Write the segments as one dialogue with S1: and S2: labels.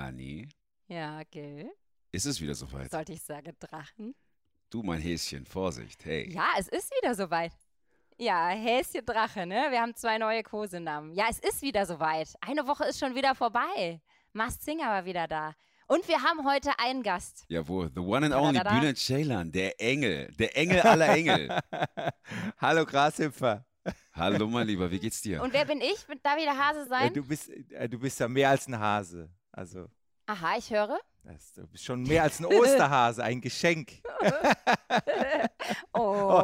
S1: Anni,
S2: Ja, Gil.
S1: ist es wieder soweit?
S2: Sollte ich sagen, Drachen?
S1: Du, mein Häschen, Vorsicht, hey.
S2: Ja, es ist wieder soweit. Ja, Häschen Drache, ne? Wir haben zwei neue Kosenamen. Ja, es ist wieder soweit. Eine Woche ist schon wieder vorbei. Mast Singer war wieder da. Und wir haben heute einen Gast.
S1: Jawohl, the one and
S2: da,
S1: only
S2: da, da.
S1: Bülent Ceylan, der Engel, der Engel aller Engel.
S3: Hallo Grashüpfer.
S1: Hallo, mein Lieber, wie geht's dir?
S2: Und wer bin ich? Darf ich der Hase
S3: Äh,
S2: sein?
S3: du, bist, äh, du bist ja mehr als ein Hase. Also,
S2: Aha, ich höre.
S3: das, du bist schon mehr als ein Osterhase, ein Geschenk.
S2: Oh,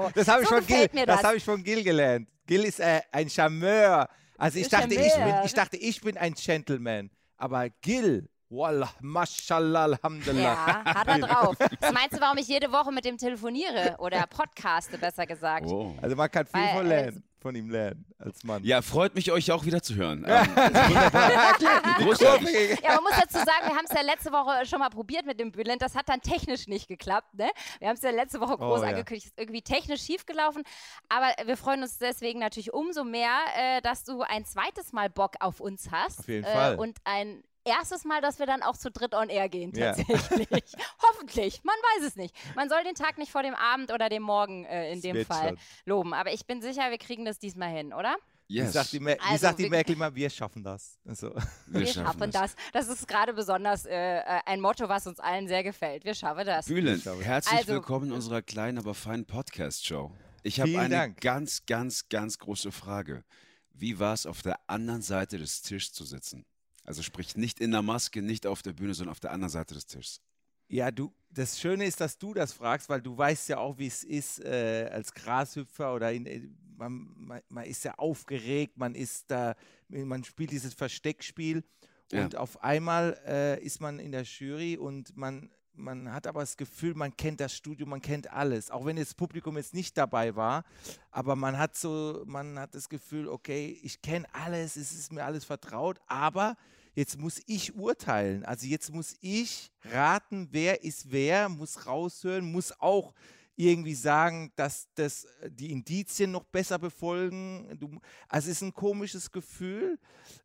S3: Oh, das habe ich,
S2: so
S3: Gil- das
S2: das.
S3: habe ich von Gil gelernt. Gil ist äh, ein Charmeur. Also ich dachte, ich bin, ich dachte, ich bin ein Gentleman. Aber Gil, wallah, mashallah, alhamdulillah.
S2: Ja, hat er drauf. Was meinst du, warum ich jede Woche mit dem telefoniere oder podcaste, besser gesagt?
S1: Oh.
S3: Also man kann viel
S2: Weil,
S3: von,
S2: äh,
S3: lernen, von ihm lernen, als Mann.
S1: Ja, freut mich, euch auch wieder zu hören. Ähm. Großartig.
S2: Ja, man muss dazu sagen, wir haben es ja letzte Woche schon mal probiert mit dem Bülent. Das hat dann technisch nicht geklappt. Ne? Wir haben es ja letzte Woche groß
S3: Oh, ja.
S2: angekündigt. Ist irgendwie technisch schiefgelaufen. Aber wir freuen uns deswegen natürlich umso mehr, äh, dass du ein zweites Mal Bock auf uns hast.
S3: Auf jeden
S2: äh,
S3: Fall.
S2: Und ein erstes Mal, dass wir dann auch zu dritt on air gehen,
S3: Ja.
S2: tatsächlich. Hoffentlich. Man weiß es nicht. Man soll den Tag nicht vor dem Abend oder dem Morgen äh, in
S3: Das
S2: dem Fall
S3: schon.
S2: loben. Aber ich bin sicher, wir kriegen das diesmal hin, oder?
S3: Wie
S1: Yes,
S3: sagt die, Mer wie
S2: Also
S3: sagt die
S2: wir-
S3: Merkel immer, wir schaffen das. Also,
S2: Wir, schaffen das. das. ist gerade besonders äh, äh, ein Motto, was uns allen sehr gefällt. Wir schaffen das.
S3: Ich.
S1: herzlich
S2: Also-
S1: willkommen in unserer kleinen, aber feinen Podcast-Show. Ich habe eine
S3: Dank.
S1: ganz, ganz, ganz große Frage. Wie war es, auf der anderen Seite des Tisches zu sitzen? Also sprich, nicht in der Maske, nicht auf der Bühne, sondern auf der anderen Seite des Tisches.
S3: Ja, du, das Schöne ist, dass du das fragst, weil du weißt ja auch, wie es ist äh, als Grashüpfer oder in, äh, man, man, man ist ja aufgeregt, man ist da, man spielt dieses Versteckspiel
S1: Ja.
S3: und auf einmal äh, ist man in der Jury und man, man hat aber das Gefühl, man kennt das Studio, man kennt alles, auch wenn das Publikum jetzt nicht dabei war, aber man hat so, man hat das Gefühl, okay, ich kenne alles, es ist mir alles vertraut, aber jetzt muss ich urteilen. Also jetzt muss ich raten, wer ist wer, muss raushören, muss auch irgendwie sagen, dass das äh, die Indizien noch besser befolgen. Du, also es ist ein komisches Gefühl,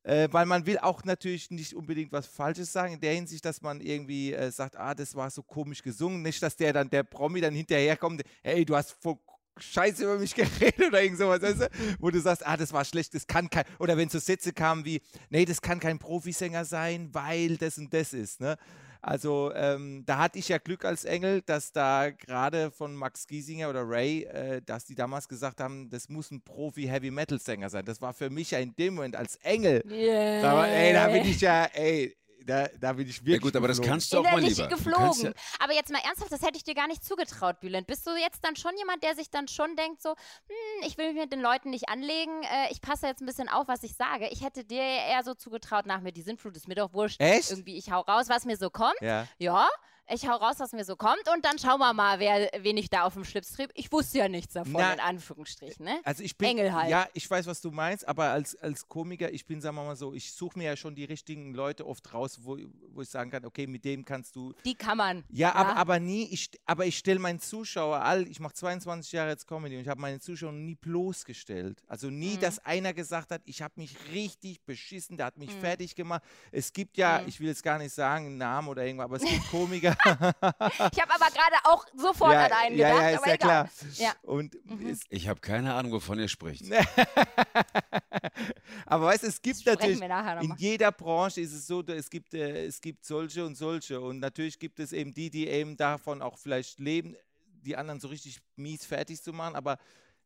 S3: äh, weil man will auch natürlich nicht unbedingt was Falsches sagen, in der Hinsicht, dass man irgendwie äh, sagt, ah, das war so komisch gesungen. Nicht, dass der dann, der Promi dann hinterherkommt, hey, du hast Scheiße über mich geredet oder irgend sowas, weißt du? wo du sagst, ah, das war schlecht, das kann kein, oder wenn so Sätze kamen wie, nee, das kann kein Profisänger sein, weil das und das ist, ne? Also ähm, da hatte ich ja Glück als Engel, dass da gerade von Max Giesinger oder Ray, äh, dass die damals gesagt haben, das muss ein Profi-Heavy-Metal-Sänger sein. Das war für mich ja in dem Moment als Engel,
S2: Yeah.
S3: da, war, ey, da bin ich ja, ey, da, da bin ich wirklich
S1: Ja gut, aber das
S3: geflogen.
S1: kannst du auch mal lieber.
S2: Geflogen.
S1: ja,
S2: Aber jetzt mal ernsthaft, das hätte ich dir gar nicht zugetraut, Bülent. Bist du jetzt dann schon jemand, der sich dann schon denkt, so, hm, ich will mich mit den Leuten nicht anlegen, äh, ich passe jetzt ein bisschen auf, was ich sage. Ich hätte dir eher so zugetraut, nach mir die Sintflut ist mir doch wurscht.
S3: Echt?
S2: Irgendwie, ich hau raus, was mir so kommt.
S3: Ja.
S2: Ja, ich hau raus, was mir so kommt und dann schauen wir mal, wer, wen ich da auf dem Schlips trieb. Ich wusste ja nichts davon,
S3: Na,
S2: in Anführungsstrichen, ne?
S3: Also ich bin,
S2: Engel halt.
S3: ja, ich weiß, was du meinst, aber als, als Komiker, ich bin, sagen wir mal so, ich suche mir ja schon die richtigen Leute oft raus, wo, wo ich sagen kann, okay, mit dem kannst du.
S2: Die kann man.
S3: Ja, Aber, aber nie, ich, aber ich stelle meinen Zuschauer all, ich mache 22 Jahre jetzt Comedy und ich habe meine Zuschauer nie bloßgestellt. Also nie,
S2: Mhm.
S3: dass einer gesagt hat, ich habe mich richtig beschissen, der hat mich
S2: Mhm.
S3: fertig gemacht. Es gibt ja,
S2: Mhm.
S3: ich will jetzt gar nicht sagen, einen Namen oder irgendwas, aber es gibt Komiker.
S2: Ich habe aber gerade auch sofort
S3: ja,
S2: an einen
S3: ja,
S2: gedacht,
S3: ja, ist
S2: aber
S3: ja
S2: egal.
S3: klar.
S2: Ja.
S3: Und
S2: Mhm.
S1: ich habe keine Ahnung, wovon ihr spricht.
S3: aber weißt du, es gibt natürlich in jeder Branche ist es so, es gibt, äh, es gibt solche und solche. Und natürlich gibt es eben die, die eben davon auch vielleicht leben, die anderen so richtig mies fertig zu machen. Aber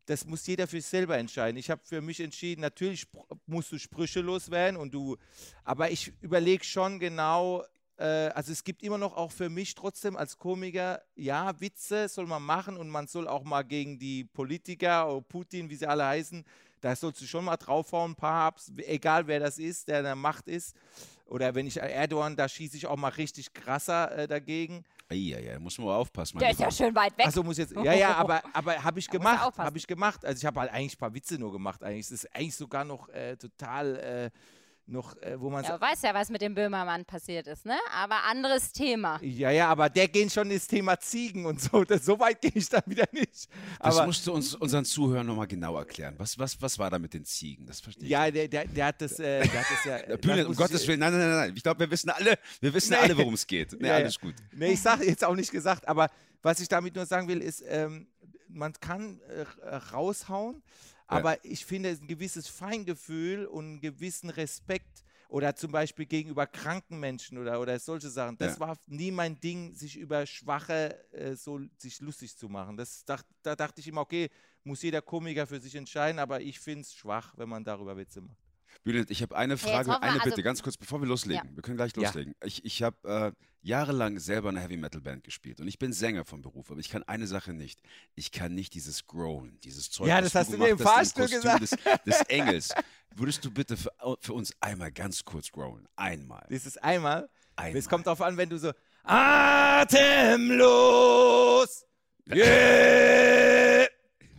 S3: das muss jeder für sich selber entscheiden. Ich habe für mich entschieden, natürlich musst du Sprüche loswerden und du, aber ich überlege schon genau, also es gibt immer noch auch für mich trotzdem als Komiker, ja, Witze soll man machen und man soll auch mal gegen die Politiker oder Putin, wie sie alle heißen, da sollst du schon mal draufhauen, ein paar Ups, egal wer das ist, der in der Macht ist. Oder wenn ich Erdogan, da schieße ich auch mal richtig krasser äh, dagegen.
S1: Ja, ja, muss man mal aufpassen.
S2: Der ist ja schön weit weg.
S3: Also muss jetzt, ja, ja, aber, aber habe ich
S2: Da
S3: gemacht, habe ich gemacht. Also ich habe halt eigentlich ein paar Witze nur gemacht. Eigentlich ist es eigentlich sogar noch äh, total, äh, noch, äh, wo man
S2: Ja, weißt ja, was mit dem Böhmermann passiert ist, ne? Aber anderes Thema.
S3: ja, ja, aber der geht schon ins Thema Ziegen und so. Das, so weit gehe ich dann wieder nicht.
S1: Das
S3: Aber
S1: musst du uns unseren Zuhörern nochmal genau erklären. Was, was, was war da mit den Ziegen? Das verstehe ich.
S3: ja, der, der, der hat das, äh, der hat das ja.
S1: Der Bühne,
S3: das
S1: um Gottes Willen, nein, nein, nein, nein. Ich glaube, wir wissen alle, wir wissen
S3: Nee.
S1: alle, worum es geht. Nee,
S3: Ja, ja.
S1: alles gut.
S3: Nee, ich sage jetzt auch nicht gesagt, aber was ich damit nur sagen will, ist, ähm, man kann äh, raushauen, aber ich finde ein gewisses Feingefühl und einen gewissen Respekt oder zum Beispiel gegenüber kranken Menschen oder, oder solche Sachen, das
S1: Ja.
S3: war nie mein Ding, sich über Schwache äh, so sich lustig zu machen. Das dacht, da dachte ich immer, okay, muss jeder Komiker für sich entscheiden, aber ich finde es schwach, wenn man darüber Witze macht.
S1: Bülent, ich habe eine Frage,
S2: wir,
S1: eine
S2: also-
S1: Bitte, ganz kurz, bevor wir loslegen. Wir können gleich
S3: Ja.
S1: loslegen. Ich, ich habe äh, jahrelang selber eine Heavy Metal Band gespielt und ich bin Sänger vom Beruf, aber ich kann eine Sache nicht. Ich kann nicht dieses Groan, dieses Zeug.
S3: Ja, das hast du
S1: gemacht
S3: im Fahrstuhl
S1: Kostüm Des, des Engels. Würdest du bitte für, für uns einmal ganz kurz groan? Einmal.
S3: Ist einmal.
S1: einmal.
S3: Es kommt darauf an, wenn du so atemlos. Yeah.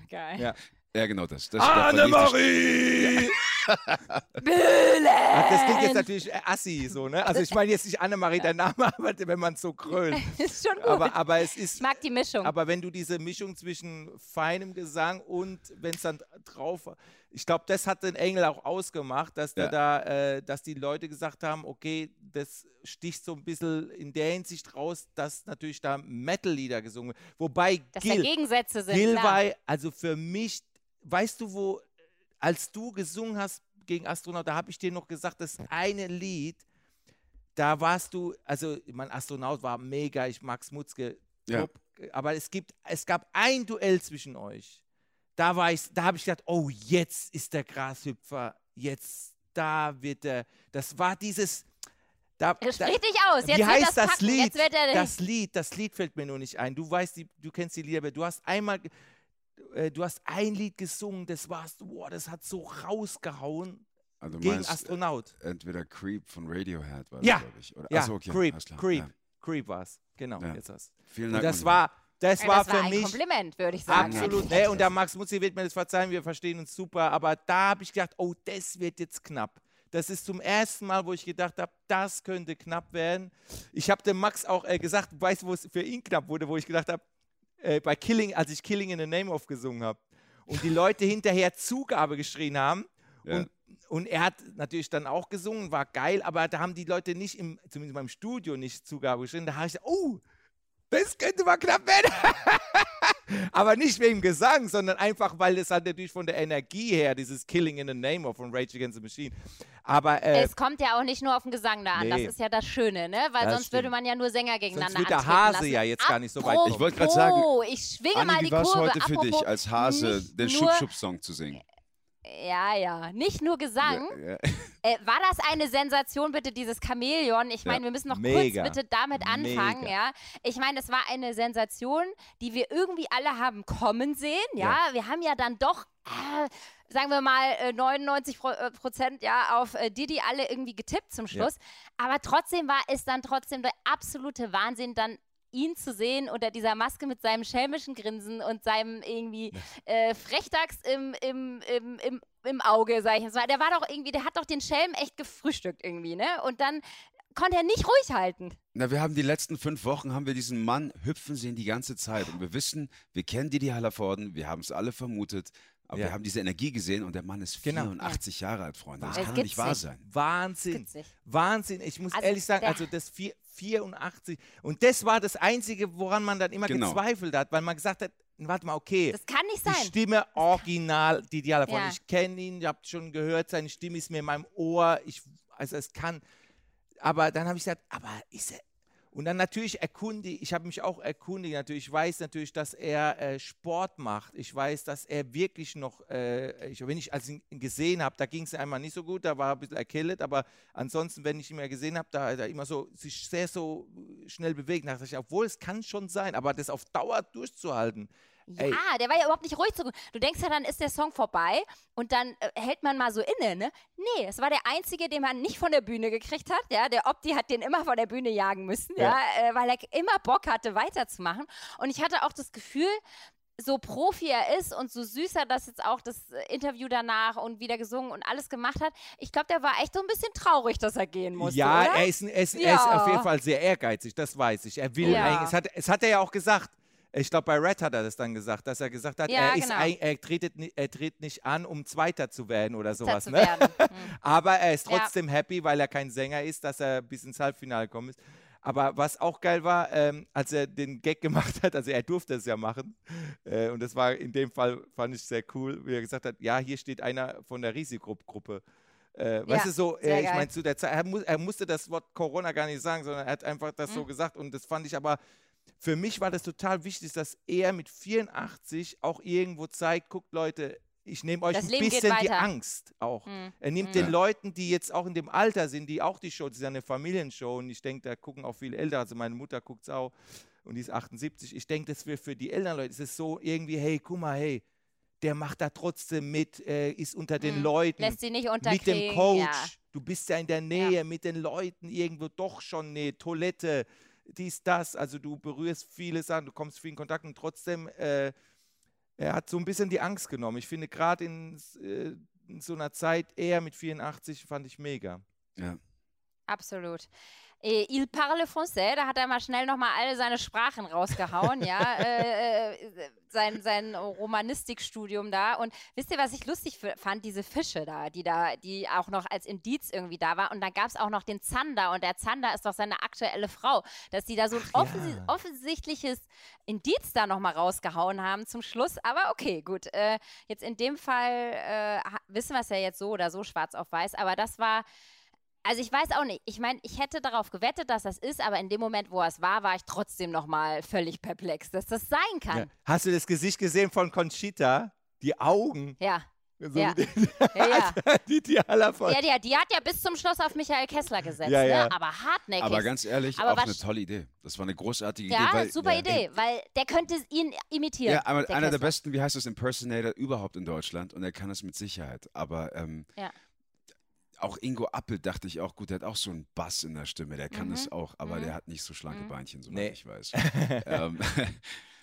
S2: Geil.
S3: Ja.
S1: Ja, genau das. das davon lief
S3: Ach, das klingt jetzt natürlich äh, assi, so, ne? Also ich meine jetzt nicht Annemarie, der Name, aber wenn man so krölt.
S2: Ist schon gut.
S3: Aber, aber es
S2: ich
S3: ist,
S2: mag die Mischung.
S3: aber wenn du diese Mischung zwischen feinem Gesang und wenn es dann drauf war, ich glaube, das hat den Engel auch ausgemacht, dass, der
S1: Ja.
S3: da, äh, dass die Leute gesagt haben, okay, das sticht so ein bisschen in der Hinsicht raus, dass natürlich da Metal-Lieder gesungen werden. Wobei
S2: Dass da
S3: Gil,
S2: Gegensätze sind.
S3: Gil war, also für mich, weißt du, wo, als du gesungen hast gegen Astronaut, da habe ich dir noch gesagt, das eine Lied, da warst du, also mein Astronaut war mega, ich mag Smutzke,
S1: Ja.
S3: aber es gibt, es gab ein Duell zwischen euch. Da war ich, da habe ich gedacht, oh, jetzt ist der Grashüpfer, jetzt, da wird er, das war dieses, da,
S2: Er
S3: da,
S2: spricht dich aus. Jetzt
S3: wie
S2: wird
S3: heißt
S2: das,
S3: das. Lied?
S2: Jetzt wird er
S3: Das Lied, das Lied fällt mir nur nicht ein. Du weißt, die, du kennst die Lieder, aber du hast einmal, äh, du hast ein Lied gesungen, das warst, boah, das hat so rausgehauen
S1: Also
S3: gegen
S1: meinst,
S3: Astronaut.
S1: entweder Creep von Radiohead war
S3: Ja.
S1: das, glaube ich. Oder,
S3: Ja,
S1: Achso, okay,
S3: Creep. Creep,
S1: Ja.
S3: Creep war's. Genau,
S1: Ja.
S3: jetzt hast.
S1: Vielen
S3: Und
S1: Dank.
S3: das
S1: mein
S3: war, das
S2: Ja,
S3: war
S2: das war
S3: für
S2: ein
S3: mich
S2: Kompliment, würde ich sagen.
S3: absolut. Ne, und der Max Mutzi wird mir das verzeihen, wir verstehen uns super, aber da habe ich gedacht, oh, das wird jetzt knapp. Das ist zum ersten Mal, wo ich gedacht habe, das könnte knapp werden. Ich habe dem Max auch äh, gesagt, weißt du, wo es für ihn knapp wurde, wo ich gedacht habe, äh, bei Killing, als ich Killing in the Name of gesungen habe und die Leute hinterher Zugabe geschrien haben
S1: Ja.
S3: und, und er hat natürlich dann auch gesungen, war geil, aber da haben die Leute nicht, im, zumindest beim Studio, nicht Zugabe geschrien. Da habe ich gesagt, oh, das könnte mal knapp werden. aber nicht wegen Gesang, sondern einfach, weil es halt natürlich von der Energie her, dieses Killing in the Name of von Rage Against the Machine. Aber äh,
S2: Es kommt ja auch nicht nur auf den Gesang da an. Das
S3: Nee.
S2: ist ja das Schöne, ne? Weil
S3: Das
S2: sonst würde
S3: stimmt.
S2: man ja nur Sänger gegeneinander
S3: wird der Hase
S2: lassen.
S3: ja jetzt gar nicht so weit
S2: Apropos,
S1: Ich wollte gerade sagen,
S2: ich schwinge
S1: Anni,
S2: mal
S1: wie
S2: die
S1: war es
S2: Kurve.
S1: heute für dich,
S2: Apropos
S1: als Hase den Schub-Schub-Song zu singen?
S2: Ja, ja. Nicht nur Gesang.
S1: Ja, ja.
S2: Äh, war das eine Sensation, bitte, dieses Chamäleon? Ich meine, wir müssen noch
S3: Mega.
S2: kurz bitte damit anfangen,
S3: Mega.
S2: ja. Ich meine, es war eine Sensation, die wir irgendwie alle haben kommen sehen, ja. Wir haben ja dann doch, äh, sagen wir mal, äh, 99 Pro äh, Prozent ja auf äh, Didi alle irgendwie getippt zum Schluss. Aber trotzdem war es dann trotzdem der absolute Wahnsinn, dann ihn zu sehen unter dieser Maske mit seinem schelmischen Grinsen und seinem irgendwie äh, Frechdachs im, im, im, im, im Auge, sag ich jetzt mal. Der war doch irgendwie, der hat doch den Schelm echt gefrühstückt irgendwie, ne? Und dann konnte er nicht ruhig halten.
S1: Na, wir haben die letzten fünf Wochen, haben wir diesen Mann hüpfen sehen die ganze Zeit. Und wir wissen, wir kennen Didi Hallervorden, wir haben es alle vermutet, aber
S3: Ja.
S1: wir haben diese Energie gesehen und der Mann ist
S3: Genau.
S1: 84 Jahre alt, Freunde. Das
S2: Es
S1: kann doch nicht wahr sein.
S3: Wahnsinn. Wahnsinn. Ich muss
S2: Also
S3: ehrlich sagen, also das vier, 84. Und das war das Einzige, woran man dann immer
S1: Genau.
S3: gezweifelt hat, weil man gesagt hat, warte mal, okay.
S2: Das kann nicht
S3: Die
S2: sein.
S3: Stimme original, die Dialog
S2: Ja.
S3: Ich kenne ihn, ihr habt schon gehört, seine Stimme ist mir in meinem Ohr. Ich, also es kann. Aber dann habe ich gesagt, aber ist er. Und dann natürlich erkundige, ich habe mich auch erkundigt, natürlich, ich weiß natürlich, dass er äh, Sport macht. Ich weiß, dass er wirklich noch, äh, ich, wenn ich als ihn gesehen habe, da ging es einmal nicht so gut, da war er ein bisschen erkältet, aber ansonsten, wenn ich ihn mehr gesehen habe, da er immer so, sich sehr so schnell bewegt. Da dachte ich, obwohl es kann schon sein, aber das auf Dauer durchzuhalten. Ey.
S2: Ja, der war ja überhaupt nicht ruhig. Zu, du denkst ja, dann ist der Song vorbei und dann äh, hält man mal so inne, ne? Nee, es war der Einzige, den man nicht von der Bühne gekriegt hat. Ja, der Opti hat den immer von der Bühne jagen müssen, ja,
S3: Ja.
S2: äh, weil er immer Bock hatte, weiterzumachen. Und ich hatte auch das Gefühl, so Profi er ist und so süß er das jetzt auch das äh, Interview danach und wieder gesungen und alles gemacht hat, ich glaube, der war echt so ein bisschen traurig, dass er gehen musste.
S3: Ja, er ist, er, ist, er ist
S2: Ja.
S3: auf jeden Fall sehr ehrgeizig, das weiß ich. Er will
S2: Ja.
S3: eigentlich, es hat, es hat er ja auch gesagt. Ich glaube, bei Red hat er das dann gesagt, dass er gesagt hat,
S2: Ja,
S3: er,
S2: genau.
S3: ein, er, tretet, er tritt nicht an, um Zweiter zu werden oder sowas. Ne?
S2: werden. Hm.
S3: Aber er ist
S2: Ja.
S3: trotzdem happy, weil er kein Sänger ist, dass er bis ins Halbfinale gekommen ist. Aber was auch geil war, ähm, als er den Gag gemacht hat, also er durfte es ja machen, äh, und das war in dem Fall, fand ich sehr cool, wie er gesagt hat, ja, hier steht einer von der Risikogruppe. Äh, weißt
S2: Ja,
S3: du, so, äh, ich meine, zu der Zeit, er, mu er musste das Wort Corona gar nicht sagen, sondern er hat einfach das so
S2: Mhm.
S3: gesagt und das fand ich aber, für mich war das total wichtig, dass er mit 84 auch irgendwo zeigt, guckt Leute, ich nehme euch
S2: Das
S3: ein
S2: Leben
S3: bisschen die. Angst auch.
S2: Hm.
S3: Er nimmt
S2: Mhm.
S3: den
S1: Ja.
S3: Leuten, die jetzt auch in dem Alter sind, die auch die Show, das ist ja eine Familienshow und ich denke, da gucken auch viele Ältere, also meine Mutter guckt es auch und die ist 78. Ich denke, das wäre für die älteren Leute, es ist so irgendwie, hey, guck mal, hey, der macht da trotzdem mit, äh, ist unter den
S2: Mhm.
S3: Leuten,
S2: Lässt sie nicht
S3: mit
S2: unterkriegen.
S3: dem Coach,
S2: Ja.
S3: du bist ja in der Nähe, mit den Leuten irgendwo doch schon eine Toilette, dies, das, also du berührst viele Sachen, du kommst viel in Kontakt und trotzdem, äh, er hat so ein bisschen die Angst genommen. Ich finde gerade in, äh, in so einer Zeit, er mit 84, fand ich mega.
S1: Ja.
S2: Absolut. Il parle français, da hat er mal schnell nochmal alle seine Sprachen rausgehauen, ja. Äh, äh, sein, sein Romanistikstudium da. Und wisst ihr, was ich lustig fand? Diese Fische da, die da, die auch noch als Indiz irgendwie da war. Und dann gab es auch noch den Zander und der Zander ist doch seine aktuelle Frau, dass die da so ein
S3: Ach
S2: offensi
S3: ja.
S2: offensichtliches Indiz da nochmal rausgehauen haben zum Schluss. Aber okay, gut. Äh, jetzt in dem Fall äh, wissen wir es ja jetzt so oder so schwarz auf weiß, aber das war. Also ich weiß auch nicht. Ich meine, ich hätte darauf gewettet, dass das ist, aber in dem Moment, wo es war, war ich trotzdem noch mal völlig perplex, dass das sein
S3: Ja.
S2: kann.
S3: Hast du das Gesicht gesehen von Conchita? Die Augen.
S2: Ja,
S3: So
S2: Ja.
S3: wie die,
S2: ja, ja.
S3: die, die.
S2: Ja, die, die hat ja bis zum Schluss auf Michael Kessler gesetzt,
S3: Ja, ja.
S2: Ne? aber hartnäckig.
S1: Aber ganz ehrlich,
S2: Aber
S1: auch eine tolle Idee. Das war eine großartige
S2: ja,
S1: Idee. Weil,
S2: super
S1: ja,
S2: Idee, weil der könnte ihn imitieren.
S1: Ja, aber
S2: der
S1: einer der besten, wie heißt das, Impersonator überhaupt in Deutschland und er kann es mit Sicherheit. Aber ähm,
S2: Ja.
S1: Auch Ingo Appel dachte ich auch, gut, der hat auch so einen Bass in der Stimme, der kann
S2: Mhm.
S1: es auch, aber
S2: Mhm.
S1: der hat nicht so schlanke
S2: Mhm.
S1: Beinchen, soweit
S3: Nee.
S1: ich weiß. ähm,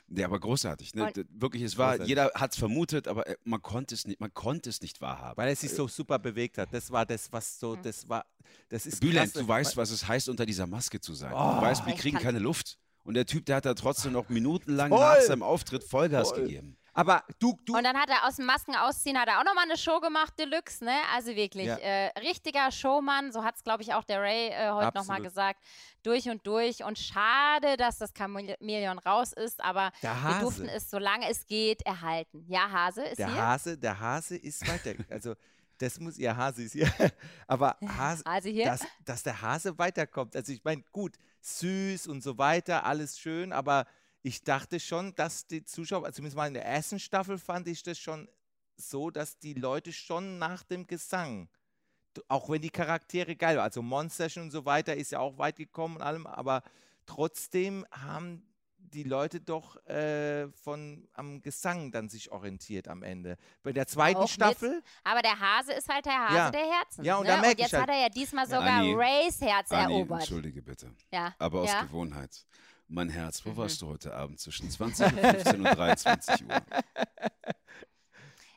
S1: nee, aber großartig. Ne?
S2: Und-
S1: Wirklich, es war,
S3: Großartig.
S1: jeder hat es vermutet, aber äh, man konnte es nicht, man konnte es nicht wahrhaben.
S3: Weil er sich so super bewegt hat. Das war das, was so, das war, das ist
S1: Bülent,
S3: krass.
S1: du weißt, was es heißt, unter dieser Maske zu sein.
S3: Oh.
S1: du weißt, wir kriegen keine Luft. Und der Typ, der hat da trotzdem noch minutenlang
S3: Voll.
S1: nach seinem Auftritt Vollgas
S3: Voll.
S1: gegeben.
S3: Aber du, du,
S2: Und dann hat er aus dem Masken ausziehen, hat er auch nochmal eine Show gemacht, Deluxe, ne? Also wirklich,
S3: Ja.
S2: äh, richtiger Showmann, so hat es, glaube ich, auch der Ray äh, heute nochmal gesagt. Durch und durch. Und schade, dass das Chamäleon raus ist, aber wir durften es, solange es geht, erhalten. Ja, Hase ist
S3: der
S2: hier.
S3: Hase, der Hase ist weiter. Also, das muss, ja, Hase ist hier. Aber Hase,
S2: Hase hier.
S3: dass, dass der Hase weiterkommt. Also ich meine, gut, süß und so weiter, alles schön, aber ich dachte schon, dass die Zuschauer, also zumindest mal in der ersten Staffel fand ich das schon so, dass die Leute schon nach dem Gesang, auch wenn die Charaktere geil waren, also Monster und so weiter ist ja auch weit gekommen und allem, aber trotzdem haben die Leute doch äh, von am Gesang dann sich orientiert am Ende. Bei der zweiten
S2: Auch mit-
S3: Staffel,
S2: Aber der Hase ist halt der Hase
S3: Ja.
S2: der Herzen.
S3: Ja, und
S2: ne?
S3: da merk
S2: und jetzt
S3: ich halt-
S2: hat er ja diesmal sogar
S1: Anni,
S2: Rays Herz
S1: Anni,
S2: erobert.
S1: entschuldige bitte.
S2: Ja.
S1: Aber aus
S2: ja?
S1: Gewohnheit. Mein Herz, wo
S2: Mhm.
S1: warst du heute Abend zwischen 20 und 15 und 23 Uhr?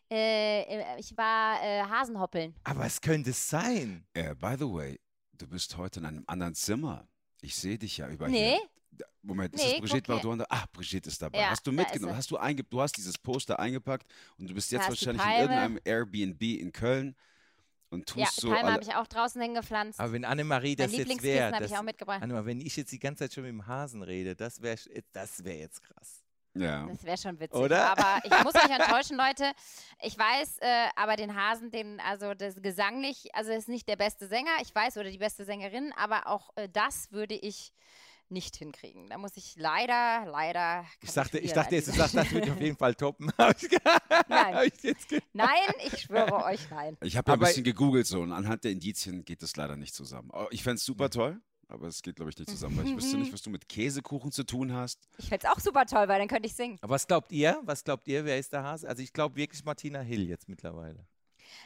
S2: Äh, ich war äh, Hasenhoppeln.
S3: aber es könnte sein.
S1: Äh, by the way, du bist heute in einem anderen Zimmer. Ich sehe dich ja über
S2: Nee.
S1: hier. Moment, ist
S2: Nee,
S1: das Brigitte. Bardot? Ach, Brigitte ist dabei.
S2: Ja,
S1: hast du
S2: ist
S1: mitgenommen? Hast du, einge du hast dieses Poster eingepackt und du bist jetzt
S2: ist
S1: wahrscheinlich in irgendeinem Airbnb in Köln und tust
S2: Ja,
S1: so
S2: Palme habe ich auch draußen hingepflanzt.
S3: Aber wenn Annemarie das jetzt
S2: Lieblingskissen
S3: wäre,
S2: habe ich auch mitgebracht.
S3: Annemarie, wenn ich jetzt die ganze Zeit schon mit dem Hasen rede, das wäre das wär jetzt krass.
S1: Ja.
S2: Das wäre schon witzig.
S3: Oder?
S2: Aber ich muss euch enttäuschen, Leute. Ich weiß, äh, aber den Hasen, den, also das gesanglich, also er ist nicht der beste Sänger, ich weiß, oder die beste Sängerin, aber auch äh, das würde ich nicht hinkriegen. Da muss ich leider, leider.
S3: Ich, sagte, ich dachte jetzt, du sagst, das würde ich auf jeden Fall toppen.
S2: Nein.
S3: ich
S2: Nein, ich schwöre euch nein.
S1: Ich habe ja ein bisschen gegoogelt so und anhand der Indizien geht das leider nicht zusammen. Oh, Ich fände es super toll, aber es geht, glaube ich, nicht zusammen, weil ich wüsste nicht, was du mit Käsekuchen zu tun hast.
S2: Ich fände es auch super toll, weil dann könnte ich singen.
S3: Aber was glaubt ihr? Was glaubt ihr, wer ist der Hase? Also ich glaube wirklich Martina Hill jetzt mittlerweile.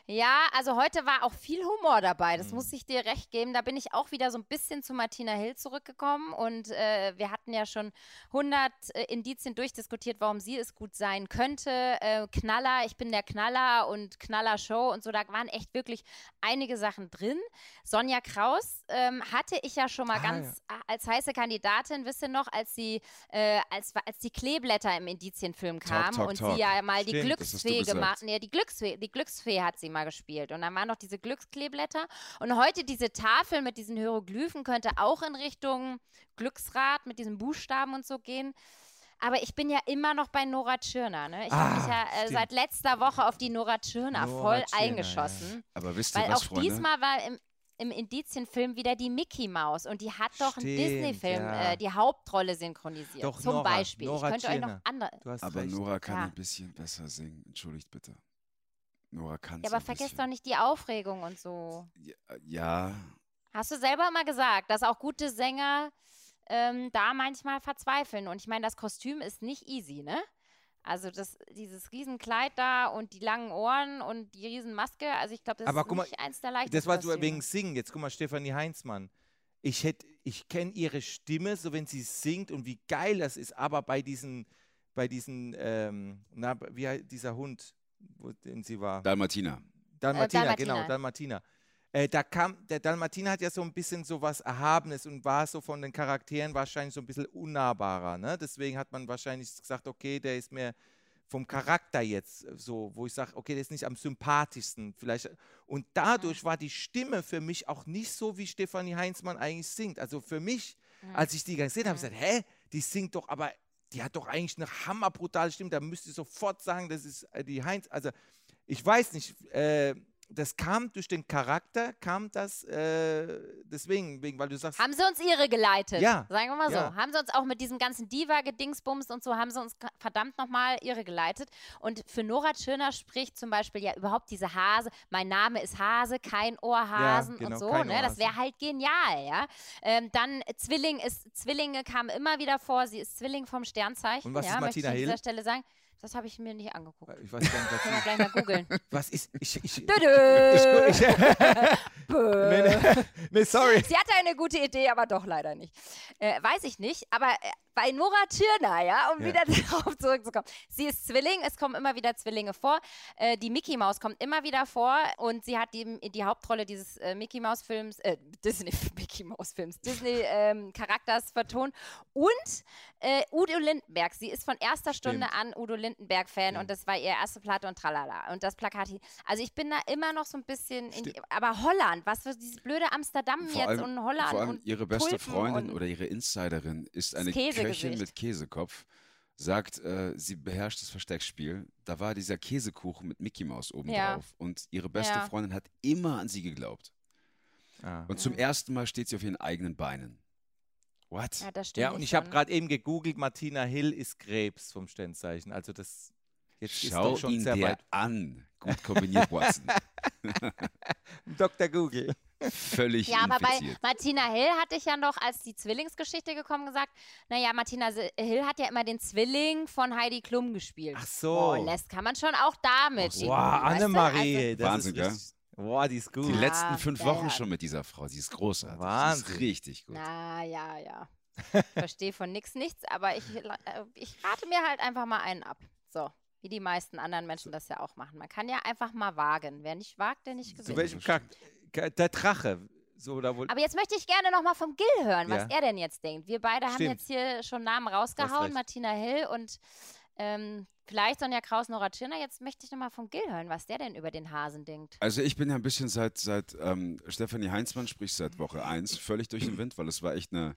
S2: Ja, also heute war auch viel Humor dabei, das
S3: Mhm.
S2: muss ich dir recht geben. Da bin ich auch wieder so ein bisschen zu Martina Hill zurückgekommen und äh, wir hatten ja schon 100 äh, Indizien durchdiskutiert, warum sie es gut sein könnte. Äh, Knaller, ich bin der Knaller und Knaller-Show und so, da waren echt wirklich einige Sachen drin. Sonja Kraus ähm, hatte ich ja schon mal
S3: Ah,
S2: ganz a- als heiße Kandidatin, wisst ihr noch, als sie, äh, als, als die Kleeblätter im Indizienfilm
S1: Talk,
S2: kamen
S1: talk,
S2: und
S1: talk.
S2: sie ja mal die
S3: Stimmt,
S1: du
S2: Glücksfee gemacht, nee, die Glücksfee, die Glücksfee hat sie mal gespielt und dann waren noch diese Glückskleeblätter und heute diese Tafel mit diesen Hieroglyphen könnte auch in Richtung Glücksrad mit diesen Buchstaben und so gehen. Aber ich bin ja immer noch bei Nora Tschirner. Ne? Ich habe mich
S3: Ah,
S2: ja äh, seit letzter Woche auf die Nora Tschirner
S3: Nora
S2: voll
S3: Tschirner,
S2: eingeschossen.
S1: Aber wisst ihr
S2: Weil
S1: was,
S2: auch
S1: Freunde?
S2: diesmal war im, im Indizienfilm wieder die Mickey Maus und die hat doch einen
S3: Stimmt,
S2: Disney-Film
S3: ja.
S2: äh, die Hauptrolle synchronisiert.
S3: Doch,
S2: Zum
S3: Nora,
S2: Beispiel.
S3: Nora
S2: ich könnte euch noch
S3: Tschirner.
S2: andere.
S1: Aber
S3: recht.
S1: Nora kann
S2: Ja.
S1: ein bisschen besser singen. Entschuldigt bitte. Nora kann
S2: Ja, aber vergesst doch nicht die Aufregung und so.
S1: Ja, ja,
S2: Hast du selber mal gesagt, dass auch gute Sänger ähm, da manchmal verzweifeln. Und ich meine, das Kostüm ist nicht easy, ne? Also das, dieses Riesenkleid da und die langen Ohren und die Riesenmaske, also ich glaube, das
S3: Aber
S2: ist
S3: mal,
S2: nicht eins der leichtesten
S3: Das war so
S2: Kostüme.
S3: wegen Singen. Jetzt guck mal, Stefanie Heinzmann. Ich hätte, ich kenne ihre Stimme, so wenn sie singt und wie geil das ist. Aber bei diesen, bei diesen, ähm, na, wie dieser Hund, wo den sie war?
S1: Dalmatina.
S3: Dalmatina,
S2: Dalmatina.
S3: genau, Dalmatina. Äh, da kam, der Dalmatina hat ja so ein bisschen so was Erhabenes und war so von den Charakteren wahrscheinlich so ein bisschen unnahbarer. Ne? Deswegen hat man wahrscheinlich gesagt, okay, der ist mehr vom Charakter jetzt so, wo ich sage, okay, der ist nicht am sympathischsten vielleicht. Und dadurch war die Stimme für mich auch nicht so, wie Stefanie Heinzmann eigentlich singt. Also für mich,
S2: Mhm.
S3: als ich die gesehen habe, habe ich gesagt, hä, die singt doch, aber die hat doch eigentlich eine hammerbrutale Stimme. Da müsste ich sofort sagen, das ist äh, die Heinz. Also ich weiß nicht, äh, das kam durch den Charakter, kam das äh, deswegen, wegen, weil du sagst,
S2: Haben sie uns ihre geleitet?
S3: Ja,
S2: Sagen wir mal so.
S3: ja.
S2: Haben sie uns auch mit diesem ganzen Diva-Gedingsbums und so, haben sie uns verdammt nochmal ihre geleitet. Und für Nora Tschirner spricht zum Beispiel ja überhaupt diese Hase, mein Name ist Hase, kein Ohrhasen
S3: genau,
S2: und so. Ne? Das
S3: Ohrhasen.
S2: wäre halt genial, ja. Ähm, dann Zwilling ist, Zwillinge kamen immer wieder vor, sie ist Zwilling vom Sternzeichen.
S3: Und was
S2: ja,
S3: ist
S2: möchte ich
S3: Martina
S2: an dieser
S3: Hill?
S2: Stelle sagen. Das habe ich mir nicht angeguckt.
S3: ich weiß gar nicht, was,
S2: Können wir gleich mal googeln.
S3: was ist, ich, ich,
S2: Dödö.
S3: ich, ich, nee, nee, nee, sorry.
S2: Sie hatte eine gute Idee, aber doch leider nicht. Äh, weiß ich nicht. Aber äh, bei Nora Tschirner, ja, um
S3: Ja.
S2: wieder darauf zurückzukommen. Sie ist Zwilling, es kommen immer wieder Zwillinge vor. Äh, die Mickey Maus kommt immer wieder vor und sie hat die, die Hauptrolle dieses äh, Mickey Maus Films, äh, Disney Mickey Maus Films, Disney ähm, Charakters vertont. Und äh, Udo Lindenberg, sie ist von erster Stunde
S3: Stimmt.
S2: an Udo Lindenberg Fan
S3: Stimmt.
S2: und das war ihre erste Platte und tralala. Und das Plakat, hier- also ich bin da immer noch so ein bisschen, in die, aber Holland, was für dieses blöde Amsterdam
S1: Vor
S2: jetzt
S1: allem,
S2: und Holland
S1: vor allem
S2: und
S1: ihre beste
S2: Tulpen
S1: Freundin
S2: und-
S1: oder ihre Insiderin ist eine. Köchin mit Käsekopf, sagt, äh, sie beherrscht das Versteckspiel. Da war dieser Käsekuchen mit Mickey Maus oben
S2: Ja.
S1: drauf und ihre beste
S2: Ja.
S1: Freundin hat immer an sie geglaubt.
S3: Ah.
S1: Und zum ersten Mal steht sie auf ihren eigenen Beinen. What?
S2: Ja, das stimmt.
S3: Ja, und ich habe
S2: schon.
S3: gerade eben gegoogelt, Martina Hill ist Krebs vom Sternzeichen. Also das jetzt ist
S1: Schau
S3: doch schon
S1: ihn
S3: sehr
S1: dir
S3: weit.
S1: an. Gut kombiniert, Watson.
S3: Dr. Google.
S1: Völlig
S2: Ja, aber bei. Martina Hill hatte ich ja noch, als die Zwillingsgeschichte gekommen, gesagt, naja, Martina Hill hat ja immer den Zwilling von Heidi Klum gespielt.
S3: Ach so.
S2: Oh, lässt kann man schon auch damit.
S1: Ach so.
S2: irgendwie,
S3: Wow,
S2: weißt du?
S3: Annemarie.
S2: Also,
S3: das
S1: Wahnsinn,
S3: ist
S1: gell?
S3: Wow, die ist gut.
S1: Die
S2: Ja,
S1: letzten fünf
S2: ja,
S1: Wochen
S2: ja.
S1: schon mit dieser Frau. Sie ist großartig. Sie
S3: Wahnsinn.
S1: ist richtig gut.
S2: na ja, ja. Verstehe von nix nichts, aber ich, äh, ich rate mir halt einfach mal einen ab. So, wie die meisten anderen Menschen das ja auch machen. Man kann ja einfach mal wagen. Wer nicht wagt, der nicht
S3: Zu
S2: gewinnt.
S3: welchem Charakter? Der Drache. So.
S2: Aber jetzt möchte ich gerne noch mal vom Gil hören, was
S3: Ja.
S2: er denn jetzt denkt. Wir beide haben
S3: Stimmt.
S2: jetzt hier schon Namen rausgehauen, Martina Hill und ähm, vielleicht Sonja Kraus, Nora Tschirner. Jetzt möchte ich noch mal vom Gil hören, was der denn über den Hasen denkt.
S1: Also ich bin ja ein bisschen seit, seit ähm, Stefanie Heinzmann spricht seit Woche 1 völlig durch den Wind, weil es war echt eine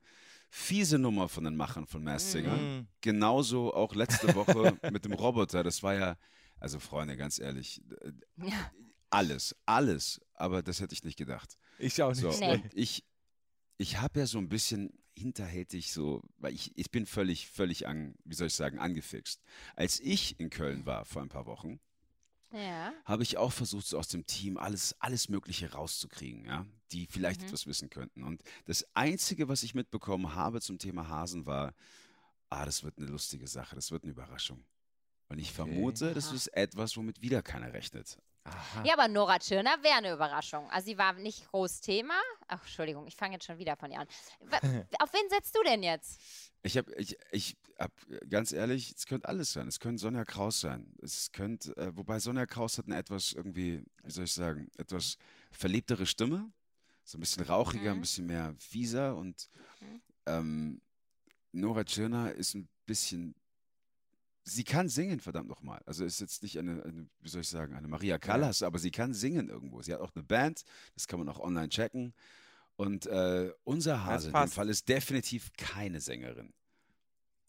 S1: fiese Nummer von den Machern von Masked Singer.
S3: Mhm.
S1: Genauso auch letzte Woche mit dem Roboter. Das war ja, also Freunde, ganz ehrlich, äh,
S2: Ja.
S1: alles, alles, aber das hätte ich nicht gedacht.
S3: Ich auch nicht.
S1: So,
S2: Nee.
S1: und ich, ich habe ja so ein bisschen hinterhältig so, weil ich, ich bin völlig, völlig an, wie soll ich sagen, angefixt. Als ich in Köln war vor ein paar Wochen,
S2: Ja.
S1: habe ich auch versucht, so aus dem Team alles, alles Mögliche rauszukriegen, ja, die vielleicht
S2: Mhm.
S1: etwas wissen könnten. Und das Einzige, was ich mitbekommen habe zum Thema Hasen, war, ah, das wird eine lustige Sache, das wird eine Überraschung. Und ich
S3: Okay.
S1: vermute, das ist etwas, womit wieder keiner rechnet.
S3: Aha.
S2: Ja, aber Nora Tschirner wäre eine Überraschung. Also sie war nicht groß Thema. Ach, Entschuldigung, ich fange jetzt schon wieder von ihr an. Auf wen setzt du denn jetzt?
S1: Ich habe, ich, ich hab, ganz ehrlich, es könnte alles sein. Es könnte Sonja Kraus sein. Es könnte, äh, wobei Sonja Kraus hat eine etwas irgendwie, wie soll ich sagen, etwas verliebtere Stimme. So ein bisschen rauchiger, ein
S2: Mhm.
S1: bisschen mehr fieser und
S2: Mhm.
S1: ähm, Nora Tschirner ist ein bisschen, sie kann singen, verdammt nochmal. Also ist jetzt nicht eine, eine, wie soll ich sagen, eine Maria Callas, aber sie kann singen irgendwo. Sie hat auch eine Band, das kann man auch online checken. Und äh, unser Hase in dem. Fall ist definitiv keine Sängerin.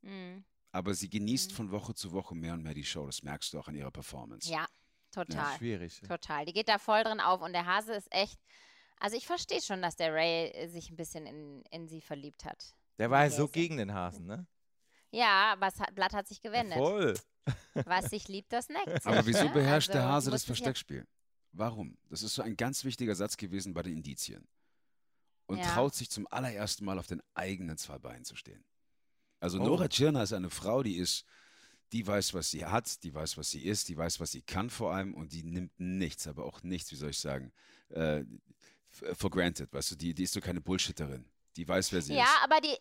S2: Hm.
S1: Aber sie genießt
S2: Mhm.
S1: von Woche zu Woche mehr und mehr die Show. Das merkst du auch an ihrer Performance.
S2: Ja, total.
S3: Schwierig.
S2: Total. Die geht da voll drin auf und der Hase ist echt. Also ich verstehe schon, dass der Ray sich ein bisschen in, in sie verliebt hat.
S3: Der war ja so gegen den Hasen, ne?
S2: Ja, aber das hat, Blatt hat sich gewendet.
S3: Voll.
S2: Was sich liebt, das neckt sich.
S1: Aber wieso beherrscht der
S2: Also,
S1: Hase
S2: du
S1: das Versteckspiel? Warum? Das ist so ein ganz wichtiger Satz gewesen bei den Indizien. Und
S2: Ja.
S1: traut sich zum allerersten Mal auf den eigenen zwei Beinen zu stehen. Also
S3: Oh.
S1: Nora Tschirner ist eine Frau, die ist, die weiß, was sie hat, die weiß, was sie ist, die weiß, was sie kann vor allem und die nimmt nichts, aber auch nichts, wie soll ich sagen, äh, for granted, weißt du, die, die ist so keine Bullshitterin. Die weiß, wer sie
S2: Ja,
S1: ist.
S2: aber die.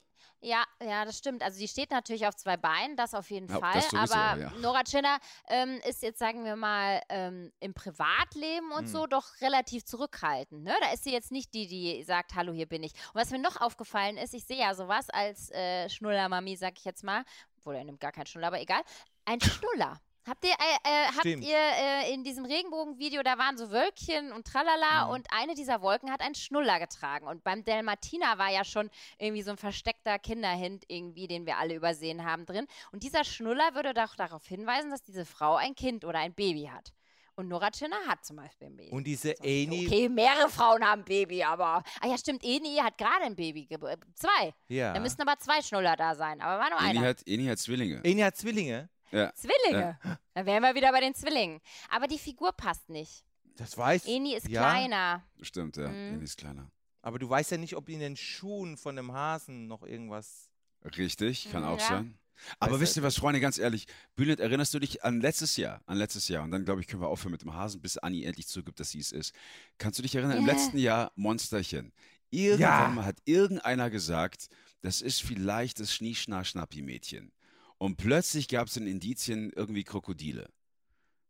S2: Ja, ja, das stimmt. Also die steht natürlich auf zwei Beinen, das auf jeden
S1: Ja,
S2: Fall.
S1: sowieso,
S2: aber
S1: ja.
S2: Nora Tschirner ähm, ist jetzt, sagen wir mal, ähm, im Privatleben und
S3: Hm.
S2: so doch relativ zurückhaltend. Ne? Da ist sie jetzt nicht die, die sagt, hallo, hier bin ich. Und was mir noch aufgefallen ist, ich sehe ja sowas als äh, Schnullermami, sag ich jetzt mal, obwohl er nimmt gar keinen Schnuller, aber egal, ein Schnuller. Habt ihr, äh, äh, habt ihr äh, in diesem Regenbogenvideo, da waren so Wölkchen und tralala
S3: Mhm.
S2: und eine dieser Wolken hat einen Schnuller getragen. Und beim Delmatina war ja schon irgendwie so ein versteckter Kinderhint irgendwie, den wir alle übersehen haben drin. Und dieser Schnuller würde doch darauf hinweisen, dass diese Frau ein Kind oder ein Baby hat. Und Nora Tschirner hat zum Beispiel ein Baby.
S3: Und diese Eni,
S2: Okay, mehrere Frauen haben ein Baby, aber. Ah ja, stimmt, Eni hat gerade ein Baby geboren. Zwei.
S3: ja.
S2: Da müssten aber zwei Schnuller da sein. Aber war nur
S1: Eni
S2: einer.
S1: hat, Eni hat Zwillinge.
S3: Eni hat Zwillinge.
S1: Ja.
S2: Zwillinge. Da wären wir wieder bei den Zwillingen. Aber die Figur passt nicht.
S3: Das weiß
S2: Eni ist
S3: ja,
S2: kleiner.
S1: Stimmt, ja.
S2: Mhm.
S1: Eni ist kleiner.
S3: Aber du weißt ja nicht, ob in den Schuhen von dem Hasen noch irgendwas.
S1: Richtig, kann
S2: Mhm,
S1: auch
S2: ja.
S1: sein. Aber
S3: Weißt
S1: wisst
S3: du-
S1: ihr was, Freunde, ganz ehrlich, Bülent, erinnerst du dich an letztes Jahr? An letztes Jahr. Und dann, glaube ich, können wir aufhören mit dem Hasen, bis Anni endlich zugibt, dass sie es ist. Kannst du dich erinnern, im
S2: Ja.
S1: letzten Jahr Monsterchen. Irgendwann
S3: Ja.
S1: mal hat irgendeiner gesagt, das ist vielleicht das Schnieschnar-Schnappi-Mädchen. Und plötzlich gab es in Indizien irgendwie Krokodile.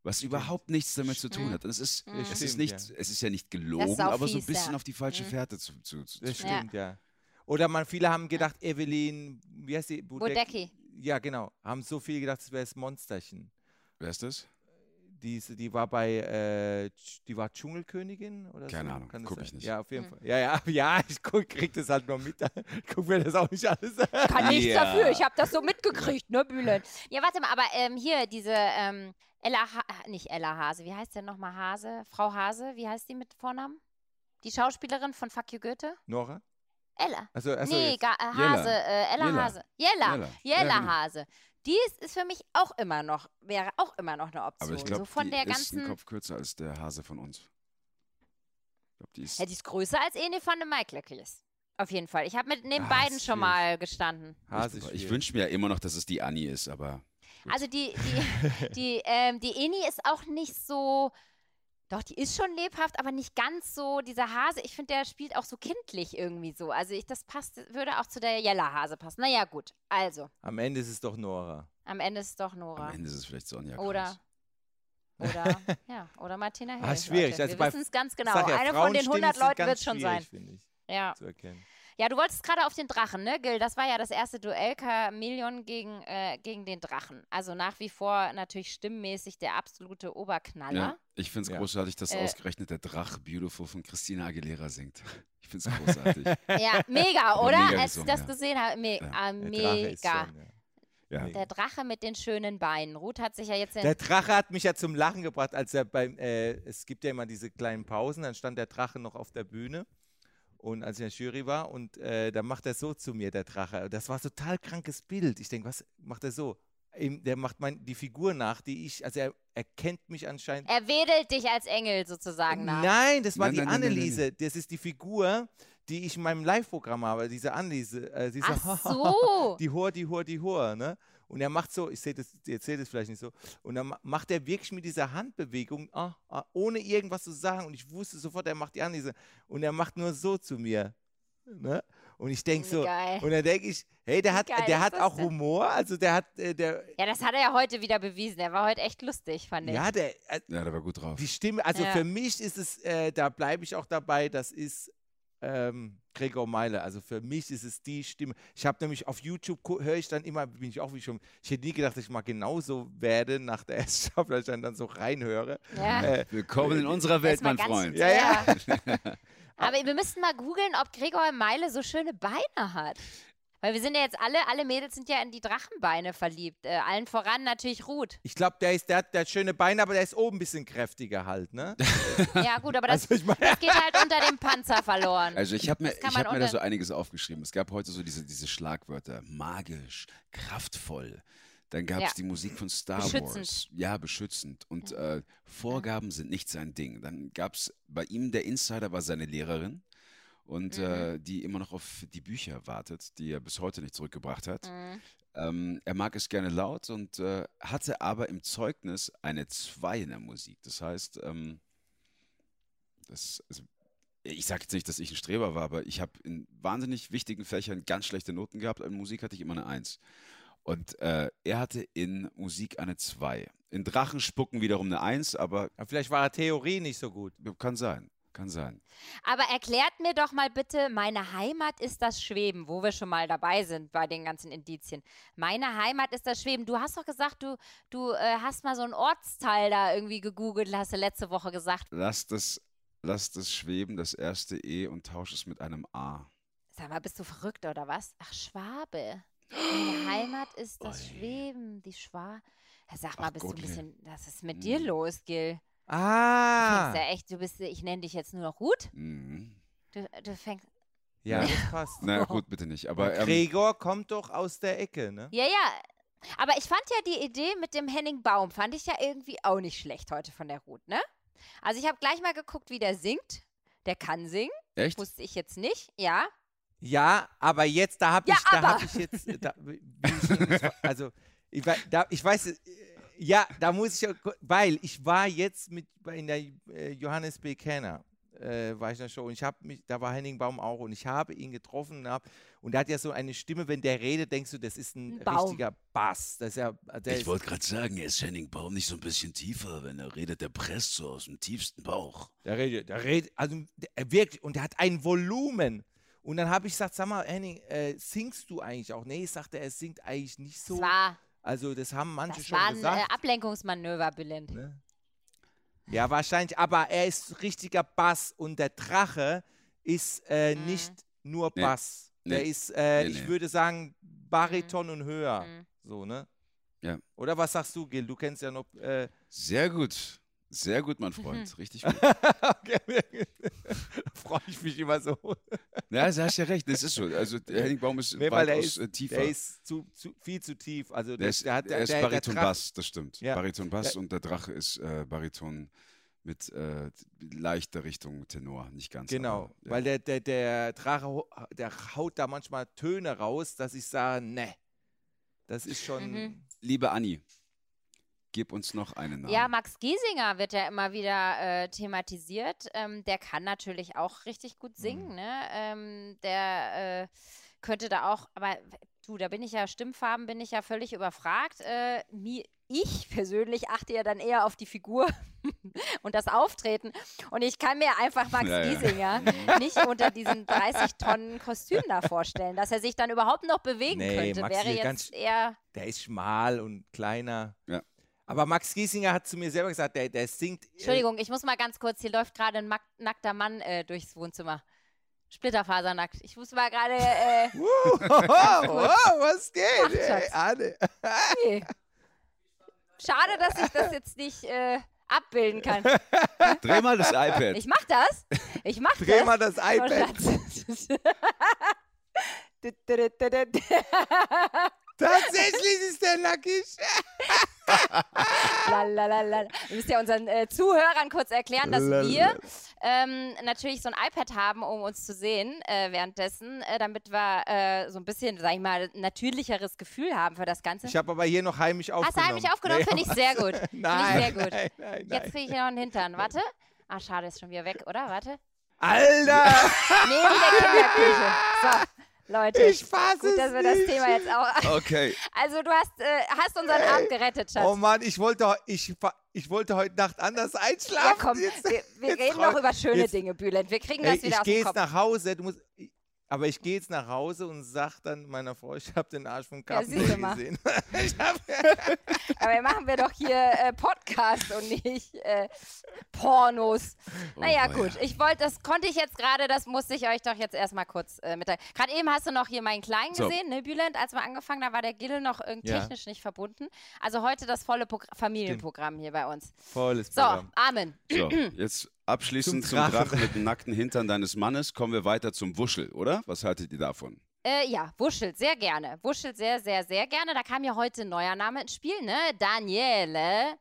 S1: Was überhaupt nichts damit zu tun hat. Und es ist,
S2: Mhm.
S1: es ist
S3: Stimmt,
S1: nicht,
S3: ja.
S1: es ist ja nicht gelogen, aber so ein bisschen
S2: ja.
S1: auf die falsche
S2: Mhm.
S1: Fährte zu, zu, zu,
S3: Das
S1: zu
S2: Ja.
S3: stimmt, ja. Oder man, viele haben gedacht, Evelyn, wie heißt die?
S2: Bodecki.
S3: Ja, genau. Haben so viel gedacht, es wäre das Monsterchen.
S1: Wer ist das?
S3: Die, die war bei, äh, die war Dschungelkönigin oder
S1: Keine
S3: so?
S1: Ahnung,
S3: Kann das
S1: guck ich nicht.
S3: Ja, auf jeden
S2: Hm.
S3: Fall. Ja, ja, ja, ich guck, krieg das halt nur mit. Ich guck mir das auch nicht alles an.
S2: Kann nichts
S1: Ja.
S2: dafür. Ich habe das so mitgekriegt, ne, Bühlen? Ja, warte mal, aber ähm, hier diese ähm, Ella, ha nicht Ella Hase, wie heißt denn nochmal Hase? Frau Hase, wie heißt die mit Vornamen? Die Schauspielerin von Fuck You Goethe?
S3: Nora?
S2: Ella.
S3: Also, also
S2: nee, äh,
S1: Jella.
S2: Hase, äh, Ella
S1: Jella.
S2: Hase. Jella.
S1: Jella.
S2: Jella
S1: Ja, genau.
S2: Hase. Die ist, für mich auch immer noch, wäre auch immer noch eine Option.
S1: Aber ich glaube,
S2: so von
S1: die
S2: der
S1: ist
S2: ganzen.
S1: ein Kopf kürzer als der Hase von uns. Ich glaube, die ist.
S2: Ja, die ist größer als Ene von den Maiklöcklis. Auf jeden Fall. Ich habe mit neben
S1: Ah,
S2: beiden schon mal gestanden.
S3: Hase
S1: ich
S3: schwierig.
S1: wünsche mir ja immer noch, dass es die Anni ist, aber Gut.
S2: Also die, die, die, ähm, die Eni ist auch nicht so. Doch, die ist schon lebhaft, aber nicht ganz so. Dieser Hase, ich finde, der spielt auch so kindlich irgendwie so. Also ich, das passt, würde auch zu der Jella-Hase passen. Naja, gut. Also,
S3: Am Ende ist es doch Nora.
S2: am Ende ist es doch
S1: am
S2: Nora.
S1: Ende ist es vielleicht Sonja
S2: Oder.
S1: Kraus.
S2: Oder, ja, oder Martina Hell.
S3: Ah, schwierig.
S2: Leute.
S3: Also
S2: Wir
S3: bei-
S2: wissen es ganz genau.
S3: Ja,
S2: Eine von den
S3: Frauenstimmen
S2: 100
S3: sind
S2: Leuten wird es schon sein.
S3: schwierig, finde ich,
S2: Ja.
S3: zu erkennen.
S2: Ja, du wolltest gerade auf den Drachen, ne, Gil? Das war ja das erste Duell Chameleon gegen, äh, gegen den Drachen. Also nach wie vor natürlich stimmmäßig der absolute Oberknaller.
S1: Ja, ich finde es
S3: Ja.
S1: großartig, dass
S2: Äh.
S1: ausgerechnet der Drache Beautiful von Christina Aguilera singt. Ich finde es großartig.
S2: Ja, mega, oder?
S1: mega
S2: Als ich das
S1: ja.
S2: gesehen habe, me
S1: Ja.
S2: ah, mega.
S3: schon, ja.
S2: Der Drache mit den schönen Beinen. Ruth hat sich ja jetzt
S3: Der Drache hat mich ja zum Lachen gebracht, als er beim, äh, es gibt ja immer diese kleinen Pausen, dann stand der Drache noch auf der Bühne und als ich in der Jury war und äh, dann macht er so zu mir, der Drache. Das war total krankes Bild. Ich denke, was macht er so? Der macht mein, die Figur nach, die ich, also er erkennt mich anscheinend.
S2: er wedelt dich als Engel sozusagen nach.
S3: Nein, das war
S1: Nein,
S3: die
S1: nein, nein, nein, nein,
S3: Anneliese. Das ist die Figur, die ich in meinem Live-Programm habe, diese Anlese, äh, sie
S2: Ach so.
S3: die Hor, die Hor, die Hor, ne? Und er macht so, ich sehe das, ihr seht es vielleicht nicht so, und dann ma- macht er wirklich mit dieser Handbewegung, ah, ah, ohne irgendwas zu sagen, und ich wusste sofort, er macht die Anlese, und er macht nur so zu mir, ne? Und ich denke so,
S2: Geil.
S3: und dann denke ich, hey, der hat,
S2: geil
S3: der hat
S2: das
S3: auch
S2: denn?
S3: Humor, also der hat, äh, der,
S2: Ja, das hat er ja heute wieder bewiesen. Er war heute echt lustig, fand ich.
S3: ja, der, äh,
S1: Ja, der war gut drauf.
S3: Die Stimme, also
S2: Ja.
S3: für mich ist es, äh, da bleibe ich auch dabei, das ist ähm, Gregor Meile. Also für mich ist es die Stimme. Ich habe nämlich auf YouTube, höre ich dann immer, bin ich auch wie schon, ich hätte nie gedacht, dass ich mal genauso werde nach der ersten Staffel, ich dann, dann so reinhöre.
S2: Ja.
S3: Äh,
S1: Willkommen in unserer Welt, mein Freund.
S3: Ja, ja.
S2: Aber wir müssten mal googeln, ob Gregor Meile so schöne Beine hat. Weil wir sind ja jetzt alle, alle Mädels sind ja in die Drachenbeine verliebt. Äh, allen voran natürlich Ruth.
S3: Ich glaube, der, ist- der, hat, der hat schöne Beine, aber der ist oben ein bisschen kräftiger halt, ne?
S2: Ja, gut, aber das,
S3: Also ich meine,
S2: das geht halt unter dem Panzer verloren.
S1: Also ich habe mir, ich hab mir da so einiges aufgeschrieben. Es gab heute so diese, diese Schlagwörter. Magisch, kraftvoll. Dann gab es
S2: Ja.
S1: die Musik von Star
S2: Beschützend.
S1: Wars. Ja, beschützend. Und äh, Vorgaben sind nicht sein Ding. Dann gab es bei ihm, der Insider war seine Lehrerin. Und
S2: Mhm.
S1: äh, die immer noch auf die Bücher wartet, die er bis heute nicht zurückgebracht hat.
S2: Mhm.
S1: Ähm, er mag es gerne laut und äh, hatte aber im Zeugnis eine 2 in der Musik. Das heißt, ähm, das, also, ich sage jetzt nicht, dass ich ein Streber war, aber ich habe in wahnsinnig wichtigen Fächern ganz schlechte Noten gehabt. In Musik hatte ich immer eine 1. Und äh, er hatte in Musik eine 2. In Drachenspucken wiederum eine 1, aber
S3: ja, vielleicht war er Theorie nicht so gut.
S1: kann sein. Kann sein.
S2: Aber erklärt mir doch mal bitte, meine Heimat ist das Schweben, wo wir schon mal dabei sind bei den ganzen Indizien. Meine Heimat ist das Schweben. Du hast doch gesagt, du, du äh, hast mal so einen Ortsteil da irgendwie gegoogelt, hast du letzte Woche gesagt.
S1: Lass das, lass das schweben, das erste E und tausch es mit einem A.
S2: Sag mal, bist du verrückt oder was? Ach, Schwabe. Meine Heimat ist das
S1: Oi.
S2: Schweben, die Schwa. Sag mal,
S1: Ach
S2: bist du ein bisschen. Was ist mit dir
S1: Hm.
S2: los, Gil? Du
S3: Ah!
S2: fängst ja echt, du bist, ich nenne dich jetzt nur noch Ruth.
S1: Mhm.
S2: Du, du fängst.
S3: Ja, das passt.
S1: Na gut, bitte nicht. Aber ähm,
S3: Gregor kommt doch aus der Ecke, ne?
S2: Ja, ja. Aber ich fand ja die Idee mit dem Henning Baum, fand ich ja irgendwie auch nicht schlecht heute von der Ruth, ne? Also ich habe gleich mal geguckt, wie der singt. Der kann singen,
S1: echt?
S2: wusste ich jetzt nicht, ja.
S3: Ja, aber jetzt, da habe
S2: Ja,
S3: ich, da habe ich jetzt, da, ich also ich, da, ich weiß, ja, da muss ich, ja weil ich war jetzt mit bei- in der äh, Johannes B. Kenner, äh, war ich in der Show und ich habe mich, da war Henning Baum auch und ich habe ihn getroffen und, hab, und er hat ja so eine Stimme, wenn der redet, denkst du, das ist ein
S2: Baum.
S3: richtiger Bass. Das ist ja, der
S4: Ich wollte gerade sagen, er ist Henning Baum nicht so ein bisschen tiefer, wenn er redet, der presst so aus dem tiefsten Bauch.
S3: Der redet, der redet, also der, wirklich, und der hat ein Volumen. Und dann habe ich gesagt, sag mal, Henning, äh, singst du eigentlich auch? Nee, sagte er, singt eigentlich nicht so.
S2: War,
S3: Also das haben manche
S2: das
S3: schon
S2: war ein äh,
S3: gesagt.
S2: Ablenkungsmanöver, Bülent.
S3: ne? Ja, wahrscheinlich, aber er ist richtiger Bass und der Drache ist äh,
S2: Mhm.
S3: nicht nur
S1: Nee.
S3: Bass. Der
S1: Nee.
S3: ist, äh,
S1: Nee,
S3: ich
S1: nee.
S3: würde sagen, Bariton und höher.
S2: Mhm.
S3: So, ne?
S1: Ja.
S3: Oder was sagst du, Gil? Du kennst ja noch. Äh,
S1: Sehr gut. Sehr gut, mein
S2: Mhm.
S1: Freund. Richtig gut.
S3: okay. Freue ich mich immer so.
S1: Ja, du hast ja recht. Das ist so. Also, der Henning Baum ist
S3: Nee, weil der
S1: weitaus
S3: ist,
S1: äh, tiefer.
S3: der ist zu, zu, viel zu tief. Also
S1: Der ist,
S3: der hat,
S1: er ist
S3: der, der
S1: Bariton Bass, das stimmt.
S3: Ja.
S1: Bariton Bass und der Drache ist äh, Bariton mit äh, leichter Richtung Tenor, nicht ganz.
S3: Genau,
S1: aber, ja.
S3: weil der, der, der Drache, der haut da manchmal Töne raus, dass ich sage, ne, das ist schon,
S2: Mhm.
S1: Liebe Anni, gib uns noch einen Namen.
S2: Ja, Max Giesinger wird ja immer wieder äh, thematisiert. Ähm, der kann natürlich auch richtig gut singen.
S1: Mhm.
S2: Ne? Ähm, der äh, könnte da auch, aber du, da bin ich ja, Stimmfarben bin ich ja völlig überfragt. Äh, mi, ich persönlich achte ja dann eher auf die Figur und das Auftreten. Und ich kann mir einfach Max
S1: Ja, ja.
S2: Giesinger nicht unter diesen 30 Tonnen Kostüm da vorstellen. Dass er sich dann überhaupt noch bewegen
S3: Nee,
S2: könnte,
S3: Max
S2: wäre
S3: ist ganz-
S2: jetzt eher.
S3: der ist schmal und kleiner.
S1: Ja.
S3: Aber Max Giesinger hat zu mir selber gesagt, der, der singt. äh,
S2: Entschuldigung, ich muss mal ganz kurz, hier läuft gerade ein nackter Mann äh, durchs Wohnzimmer. Splitterfasernackt. Ich muss mal gerade. Äh,
S3: Uh, oh, was geht?
S2: Ach.
S3: Anne.
S2: nee. Schade, dass ich das jetzt nicht äh, abbilden kann.
S1: Dreh mal das iPad.
S2: Ich mach das. Ich mach
S3: Dreh
S2: das.
S3: mal das
S2: Oh,
S3: iPad. Tatsächlich ist der nackig.
S2: Lalalala. Wir müssen ja unseren äh, Zuhörern kurz erklären, dass wir ähm, natürlich so ein iPad haben, um uns zu sehen äh, währenddessen, äh, damit wir äh, so ein bisschen, sag ich mal, natürlicheres Gefühl haben für das Ganze.
S3: Ich habe aber hier noch heimisch
S2: Hast
S3: aufgenommen.
S2: du heimlich aufgenommen?
S3: Nee,
S2: Finde ich sehr gut. Finde ich
S3: Nein,
S2: sehr gut.
S3: nein, nein,
S2: Jetzt
S3: nein.
S2: kriege ich hier noch einen Hintern. Warte. Ah, schade, ist schon wieder weg, oder? Warte.
S3: Alter!
S2: Neben der Kinderküche. So, Leute.
S3: Ich fass
S2: Gut,
S3: es
S2: dass wir das
S3: nicht.
S2: Thema jetzt auch.
S1: Okay.
S2: Also, du hast, äh, hast unseren Abend gerettet, Schatz.
S3: Oh Mann, ich wollte, ich, ich wollte heute Nacht anders einschlafen.
S2: ja, komm,
S3: Jetzt-
S2: wir, wir
S3: jetzt
S2: reden noch über schöne
S3: jetzt-
S2: Dinge, Bülent. Wir kriegen
S3: Ey,
S2: das wieder
S3: ich
S2: aus
S3: gehe
S2: dem
S3: jetzt nach Hause, du musst, ich, aber ich gehe jetzt nach Hause und sag dann meiner Frau, ich habe den Arsch
S2: siehst du mal.
S3: gesehen. ich
S2: Aber machen wir doch hier äh, Podcast und nicht äh, Pornos.
S1: Oh,
S2: naja,
S1: weia.
S2: gut. Ich wollte, das konnte ich jetzt gerade, das musste ich euch doch jetzt erstmal kurz äh, mitteilen. Gerade eben hast du noch hier meinen Kleinen
S1: So.
S2: gesehen, ne, Bülent? Als wir angefangen haben, da war der Gil noch irgendwie
S3: Ja.
S2: technisch nicht verbunden. Also heute das volle Progr Familienprogramm hier bei uns.
S3: Volles
S2: So,
S3: Programm.
S2: Amen.
S1: So, jetzt abschließend
S3: Zum
S1: zum
S3: Drachen.
S1: Drachen. mit dem nackten Hintern deines Mannes kommen wir weiter zum Wuschel, oder? Was haltet ihr davon?
S2: Äh, ja, wuschelt sehr gerne. Wuschelt sehr, sehr, sehr gerne. Da kam ja heute ein neuer Name ins Spiel, ne? Daniele.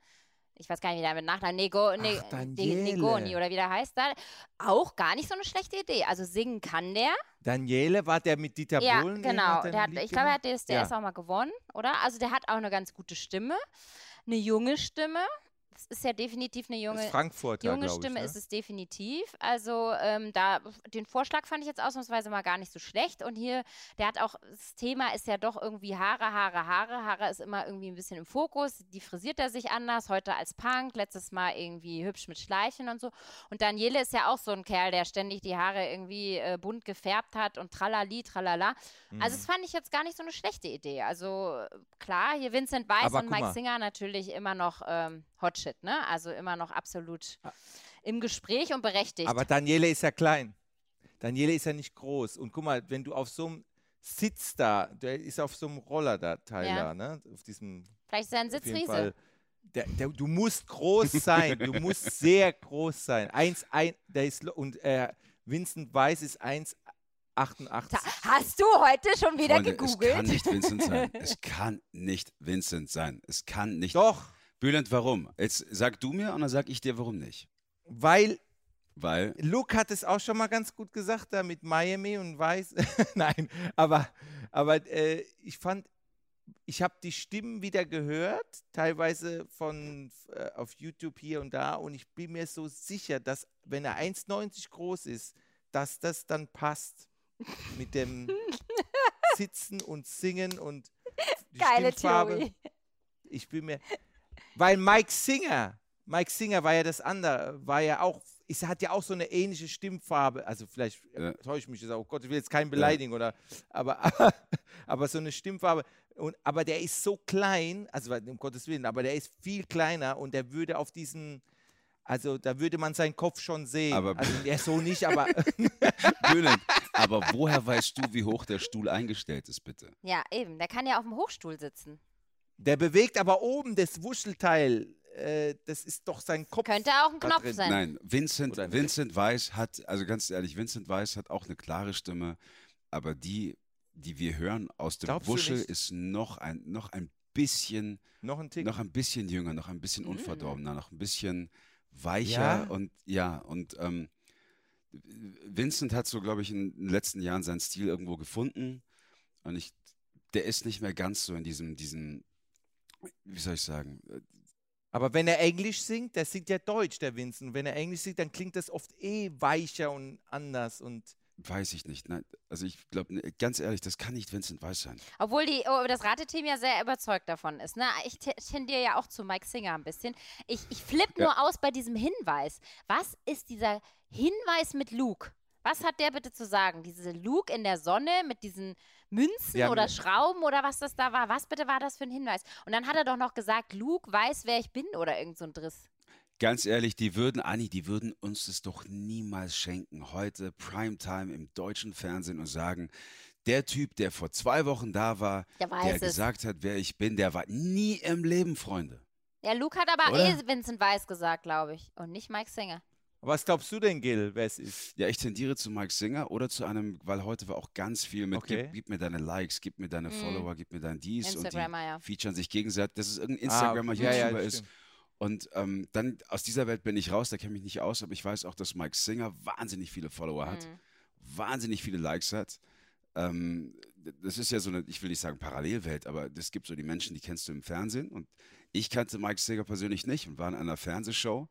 S2: Ich weiß gar nicht, wie der mit Nachnamen. Nego, ne,
S3: Ach,
S2: De-
S3: Daniele.
S2: Negoni oder wie der heißt da. Auch gar nicht so eine schlechte Idee. Also singen kann der.
S3: Daniele, war der mit Dieter
S2: Ja,
S3: Bohlen?
S2: genau. Der hat, ich glaube, er hat
S3: gemacht?
S2: DSDS
S3: Ja.
S2: auch mal gewonnen, oder? Also der hat auch eine ganz gute Stimme. Eine junge Stimme. Das ist ja definitiv eine junge, junge
S3: glaub ich,
S2: Stimme
S3: ne?
S2: ist es definitiv. Also ähm, da den Vorschlag fand ich jetzt ausnahmsweise mal gar nicht so schlecht. Und hier, der hat auch, das Thema ist ja doch irgendwie Haare, Haare, Haare. Haare ist immer irgendwie ein bisschen im Fokus. Die frisiert er sich anders, heute als Punk, letztes Mal irgendwie hübsch mit Schleifen und so. Und Daniele ist ja auch so ein Kerl, der ständig die Haare irgendwie äh, bunt gefärbt hat und tralali, tralala.
S3: Mhm.
S2: Also das fand ich jetzt gar nicht so eine schlechte Idee. Also klar, hier Vincent Weiss
S3: Aber
S2: und Mike
S3: mal.
S2: Singer natürlich immer noch ähm, Hotshit, ne? Also immer noch absolut im Gespräch und berechtigt.
S3: Aber Daniele ist ja klein. Daniele ist ja nicht groß. Und guck mal, wenn du auf so einem Sitz da, der ist auf so einem Roller da, Teil
S2: Ja.
S3: da, ne? Auf diesem
S2: Vielleicht ist er ein Sitzriese.
S3: Der, der, du musst groß sein. Du musst sehr groß sein. Eins, ein, der ist und äh, Vincent Weiss ist 1,88.
S2: Ta- Hast du heute schon wieder
S1: Freunde, es
S2: gegoogelt?
S1: kann nicht Vincent sein. Es kann nicht Vincent sein. Es kann nicht.
S3: Doch,
S1: Bülent, warum? Jetzt sag du mir und dann sag ich dir, warum nicht.
S3: weil
S1: Weil,
S3: Luke hat es auch schon mal ganz gut gesagt, da mit Miami und Weiß. Nein, aber, aber äh, ich fand, ich habe die Stimmen wieder gehört, teilweise von äh, auf YouTube hier und da, und ich bin mir so sicher, dass wenn er 1,90 groß ist, dass das dann passt mit dem Sitzen und Singen und die
S2: Geile
S3: Stimmfarbe.
S2: Theorie.
S3: Ich bin mir. Weil Mike Singer, Mike Singer war ja das andere, war ja auch, es hat ja auch so eine ähnliche Stimmfarbe. Also vielleicht
S1: Ja.
S3: täusche ich mich jetzt auch, oh Gott, ich will jetzt keinen beleidigen oder, aber, aber, so eine Stimmfarbe. Und, aber der ist so klein, also um Gottes Willen, aber der ist viel kleiner und der würde auf diesen, also da würde man seinen Kopf schon sehen.
S1: Aber-
S3: also er so nicht, aber
S1: Bülent, aber woher weißt du, wie hoch der Stuhl eingestellt ist, bitte?
S2: Ja, eben. Der kann ja auf dem Hochstuhl sitzen.
S3: Der bewegt aber oben das Wuschelteil. Äh, das ist doch sein Kopf.
S2: Könnte auch ein Knopf sein.
S1: Nein, Vincent,
S3: Oder?
S1: Vincent Weiss hat, also ganz ehrlich, Vincent Weiss hat auch eine klare Stimme, aber die, die wir hören aus dem
S3: Glaubst
S1: Wuschel, ist noch ein, noch ein bisschen,
S3: Noch ein Tick.
S1: noch ein bisschen jünger, noch ein bisschen unverdorbener, noch ein bisschen weicher
S3: Ja?
S1: und ja, und ähm, Vincent hat so, glaube ich, in den letzten Jahren seinen Stil irgendwo gefunden und ich, der ist nicht mehr ganz so in diesem, diesem, wie soll ich sagen, äh,
S3: Aber wenn er Englisch singt, der singt ja Deutsch, der Vincent. Wenn er Englisch singt, dann klingt das oft eh weicher und anders. Und
S1: Weiß ich nicht. Nein, also ich glaube, ganz ehrlich, das kann nicht Vincent Weiss sein.
S2: Obwohl die, oh, das Rateteam ja sehr überzeugt davon ist. Ne? Ich te- tendiere ja auch zu Mike Singer ein bisschen. Ich, ich flippe
S1: Ja.
S2: nur aus bei diesem Hinweis. Was ist dieser Hinweis mit Luke? Was hat der bitte zu sagen? Diese Luke in der Sonne mit diesen Münzen
S3: haben
S2: oder
S3: ja-
S2: Schrauben oder was das da war? Was bitte war das für ein Hinweis? Und dann hat er doch noch gesagt, Luke weiß, wer ich bin oder irgend so ein Driss.
S1: Ganz ehrlich, die würden, Anni, die würden uns das doch niemals schenken. Heute Primetime im deutschen Fernsehen und sagen, der Typ, der vor zwei Wochen da war,
S2: Der
S1: der
S2: es.
S1: gesagt hat, wer ich bin, der war nie im Leben, Freunde.
S2: Ja, Luke hat aber
S1: Oder?
S2: eh Vincent Weiss gesagt, glaube ich. Und nicht Mike Singer.
S3: Was glaubst du denn, Gil, wer es ist?
S1: Ja, ich tendiere zu Mike Singer oder zu einem, weil heute war auch ganz viel mit,
S3: Okay.
S1: gib, gib mir deine Likes, gib mir deine
S2: Mhm.
S1: Follower, gib mir dein dies und die
S2: Instagrammer, ja.
S1: featuren sich gegenseitig, dass es irgendein
S3: Ah,
S1: Instagrammer,
S3: okay. Ja, ja,
S1: YouTuber
S3: das
S1: ist.
S3: stimmt.
S1: Und ähm, dann aus dieser Welt bin ich raus, da kenne ich mich nicht aus, aber ich weiß auch, dass Mike Singer wahnsinnig viele Follower hat,
S2: Mhm.
S1: wahnsinnig viele Likes hat. Ähm, das ist ja so eine, ich will nicht sagen Parallelwelt, aber es gibt so die Menschen, die kennst du im Fernsehen. Und ich kannte Mike Singer persönlich nicht und war in einer Fernsehshow.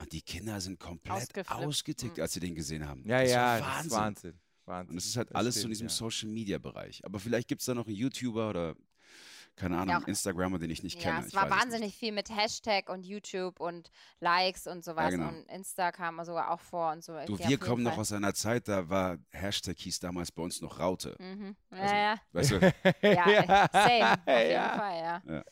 S1: Und die Kinder sind komplett ausgetickt,
S2: Mhm.
S1: als sie den gesehen haben.
S3: Ja,
S1: das
S3: ja,
S1: war
S3: das ist
S1: Wahnsinn.
S3: Wahnsinn. Wahnsinn.
S1: Und es ist halt
S3: Das
S1: alles so in
S3: stimmt,
S1: diesem
S3: ja.
S1: Social-Media-Bereich. Aber vielleicht gibt es da noch einen YouTuber oder, keine Ahnung,
S2: Ja,
S1: einen Instagrammer, den ich nicht
S2: Ja,
S1: kenne.
S2: es
S1: Ich
S2: war wahnsinnig viel mit Hashtag und YouTube und Likes und sowas.
S1: genau.
S2: Und Insta kam sogar auch vor und so.
S1: Du, wir kommen noch
S2: Fall.
S1: aus einer Zeit, da war Hashtag hieß damals bei uns noch Raute.
S2: Mhm. Ja,
S1: Also-
S2: ja.
S1: Weißt du?
S2: Ja,
S3: Ja,
S2: same. Auf jeden
S3: ja.
S2: Fall, ja.
S1: Ja,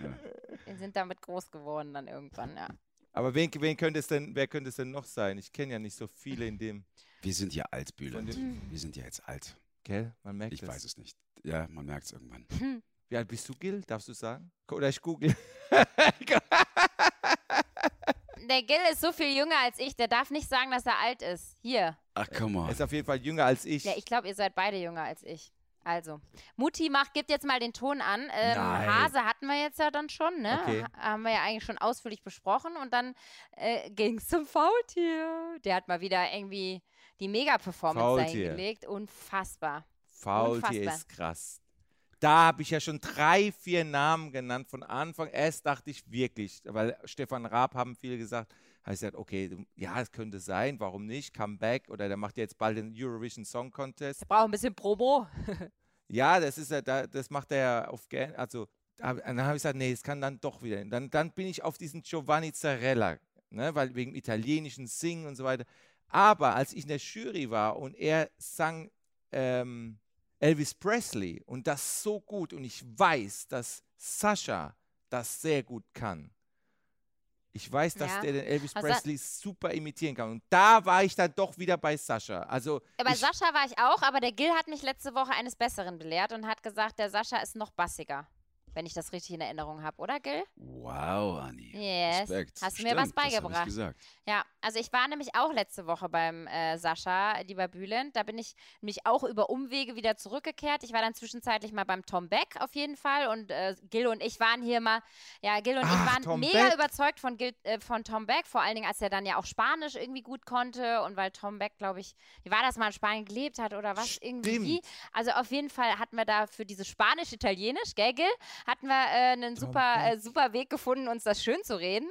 S1: ja.
S2: Wir sind damit groß geworden dann irgendwann, ja.
S3: Aber wen, wen könnte es denn, wer könnte es denn noch sein? Ich kenne ja nicht so viele in dem.
S1: Wir sind ja alt, Bülent.
S3: Von
S1: Wir sind ja jetzt alt.
S3: Gell? Man merkt
S1: Ich
S3: es.
S1: weiß es nicht. Ja, man merkt es irgendwann.
S3: Wie alt bist du, Gil? Darfst du sagen? Oder ich google.
S2: Der Gil ist so viel jünger als ich, der darf nicht sagen, dass er alt ist. Hier.
S1: Ach, come
S3: Er
S1: on.
S3: ist auf jeden Fall jünger als ich.
S2: Ja, ich glaube, ihr seid beide jünger als ich. Also, Mutti macht, gibt jetzt mal den Ton an. Ähm. Hase hatten wir jetzt ja dann schon, ne?
S3: Okay.
S2: Ha- Haben wir ja eigentlich schon ausführlich besprochen. Und dann äh, ging es zum Faultier. Der hat mal wieder irgendwie die Mega-Performance dahingelegt. Unfassbar.
S3: Faultier
S2: Unfassbar.
S3: ist krass. Da habe ich ja schon drei, vier Namen genannt von Anfang. Erst dachte ich wirklich, weil Stefan Raab haben viele gesagt, habe ich gesagt, okay, ja, es könnte sein, warum nicht? Comeback oder der macht jetzt bald den Eurovision Song Contest.
S2: Wir brauchen ein bisschen Promo.
S3: Ja, das ist ja, da- das macht er ja auf gern, also da- dann habe ich gesagt, nee, es kann dann doch wieder. Dann, dann bin ich auf diesen Giovanni Zarella, ne, weil wegen italienischen Singen und so weiter. Aber als ich in der Jury war und er sang ähm, Elvis Presley und das so gut und ich weiß, dass Sascha das sehr gut kann. Ich weiß, dass
S2: Ja.
S3: der den Elvis
S2: Also-
S3: Presley super imitieren kann. Und da war ich dann doch wieder bei Sascha. Also
S2: Bei
S3: ich,
S2: Sascha war ich auch, aber der Gil hat mich letzte Woche eines Besseren belehrt und hat gesagt, der Sascha ist noch bassiger. Wenn ich das richtig in Erinnerung habe, oder Gil?
S1: Wow, Anni.
S2: Yes.
S1: Respekt.
S2: Hast du mir was
S1: Stimmt, das hab
S2: beigebracht? Ja, also ich war nämlich auch letzte Woche beim äh, Sascha, lieber Bülent. Da bin ich nämlich auch über Umwege wieder zurückgekehrt. Ich war dann zwischenzeitlich mal beim Tom Beck auf jeden Fall und äh, Gil und ich waren hier mal, ja, Gil und
S3: Ach,
S2: ich waren
S3: Tom
S2: mega
S3: Beck.
S2: überzeugt von, Gil, äh, von Tom Beck, vor allen Dingen, als er dann ja auch Spanisch irgendwie gut konnte und weil Tom Beck, glaube ich, wie war das mal in Spanien gelebt hat oder was irgendwie.
S3: Stimmt.
S2: Also auf jeden Fall hatten wir da für dieses Spanisch-Italienisch, gell, Gil, hatten wir äh, einen super, äh, super Weg gefunden, uns das schön zu reden.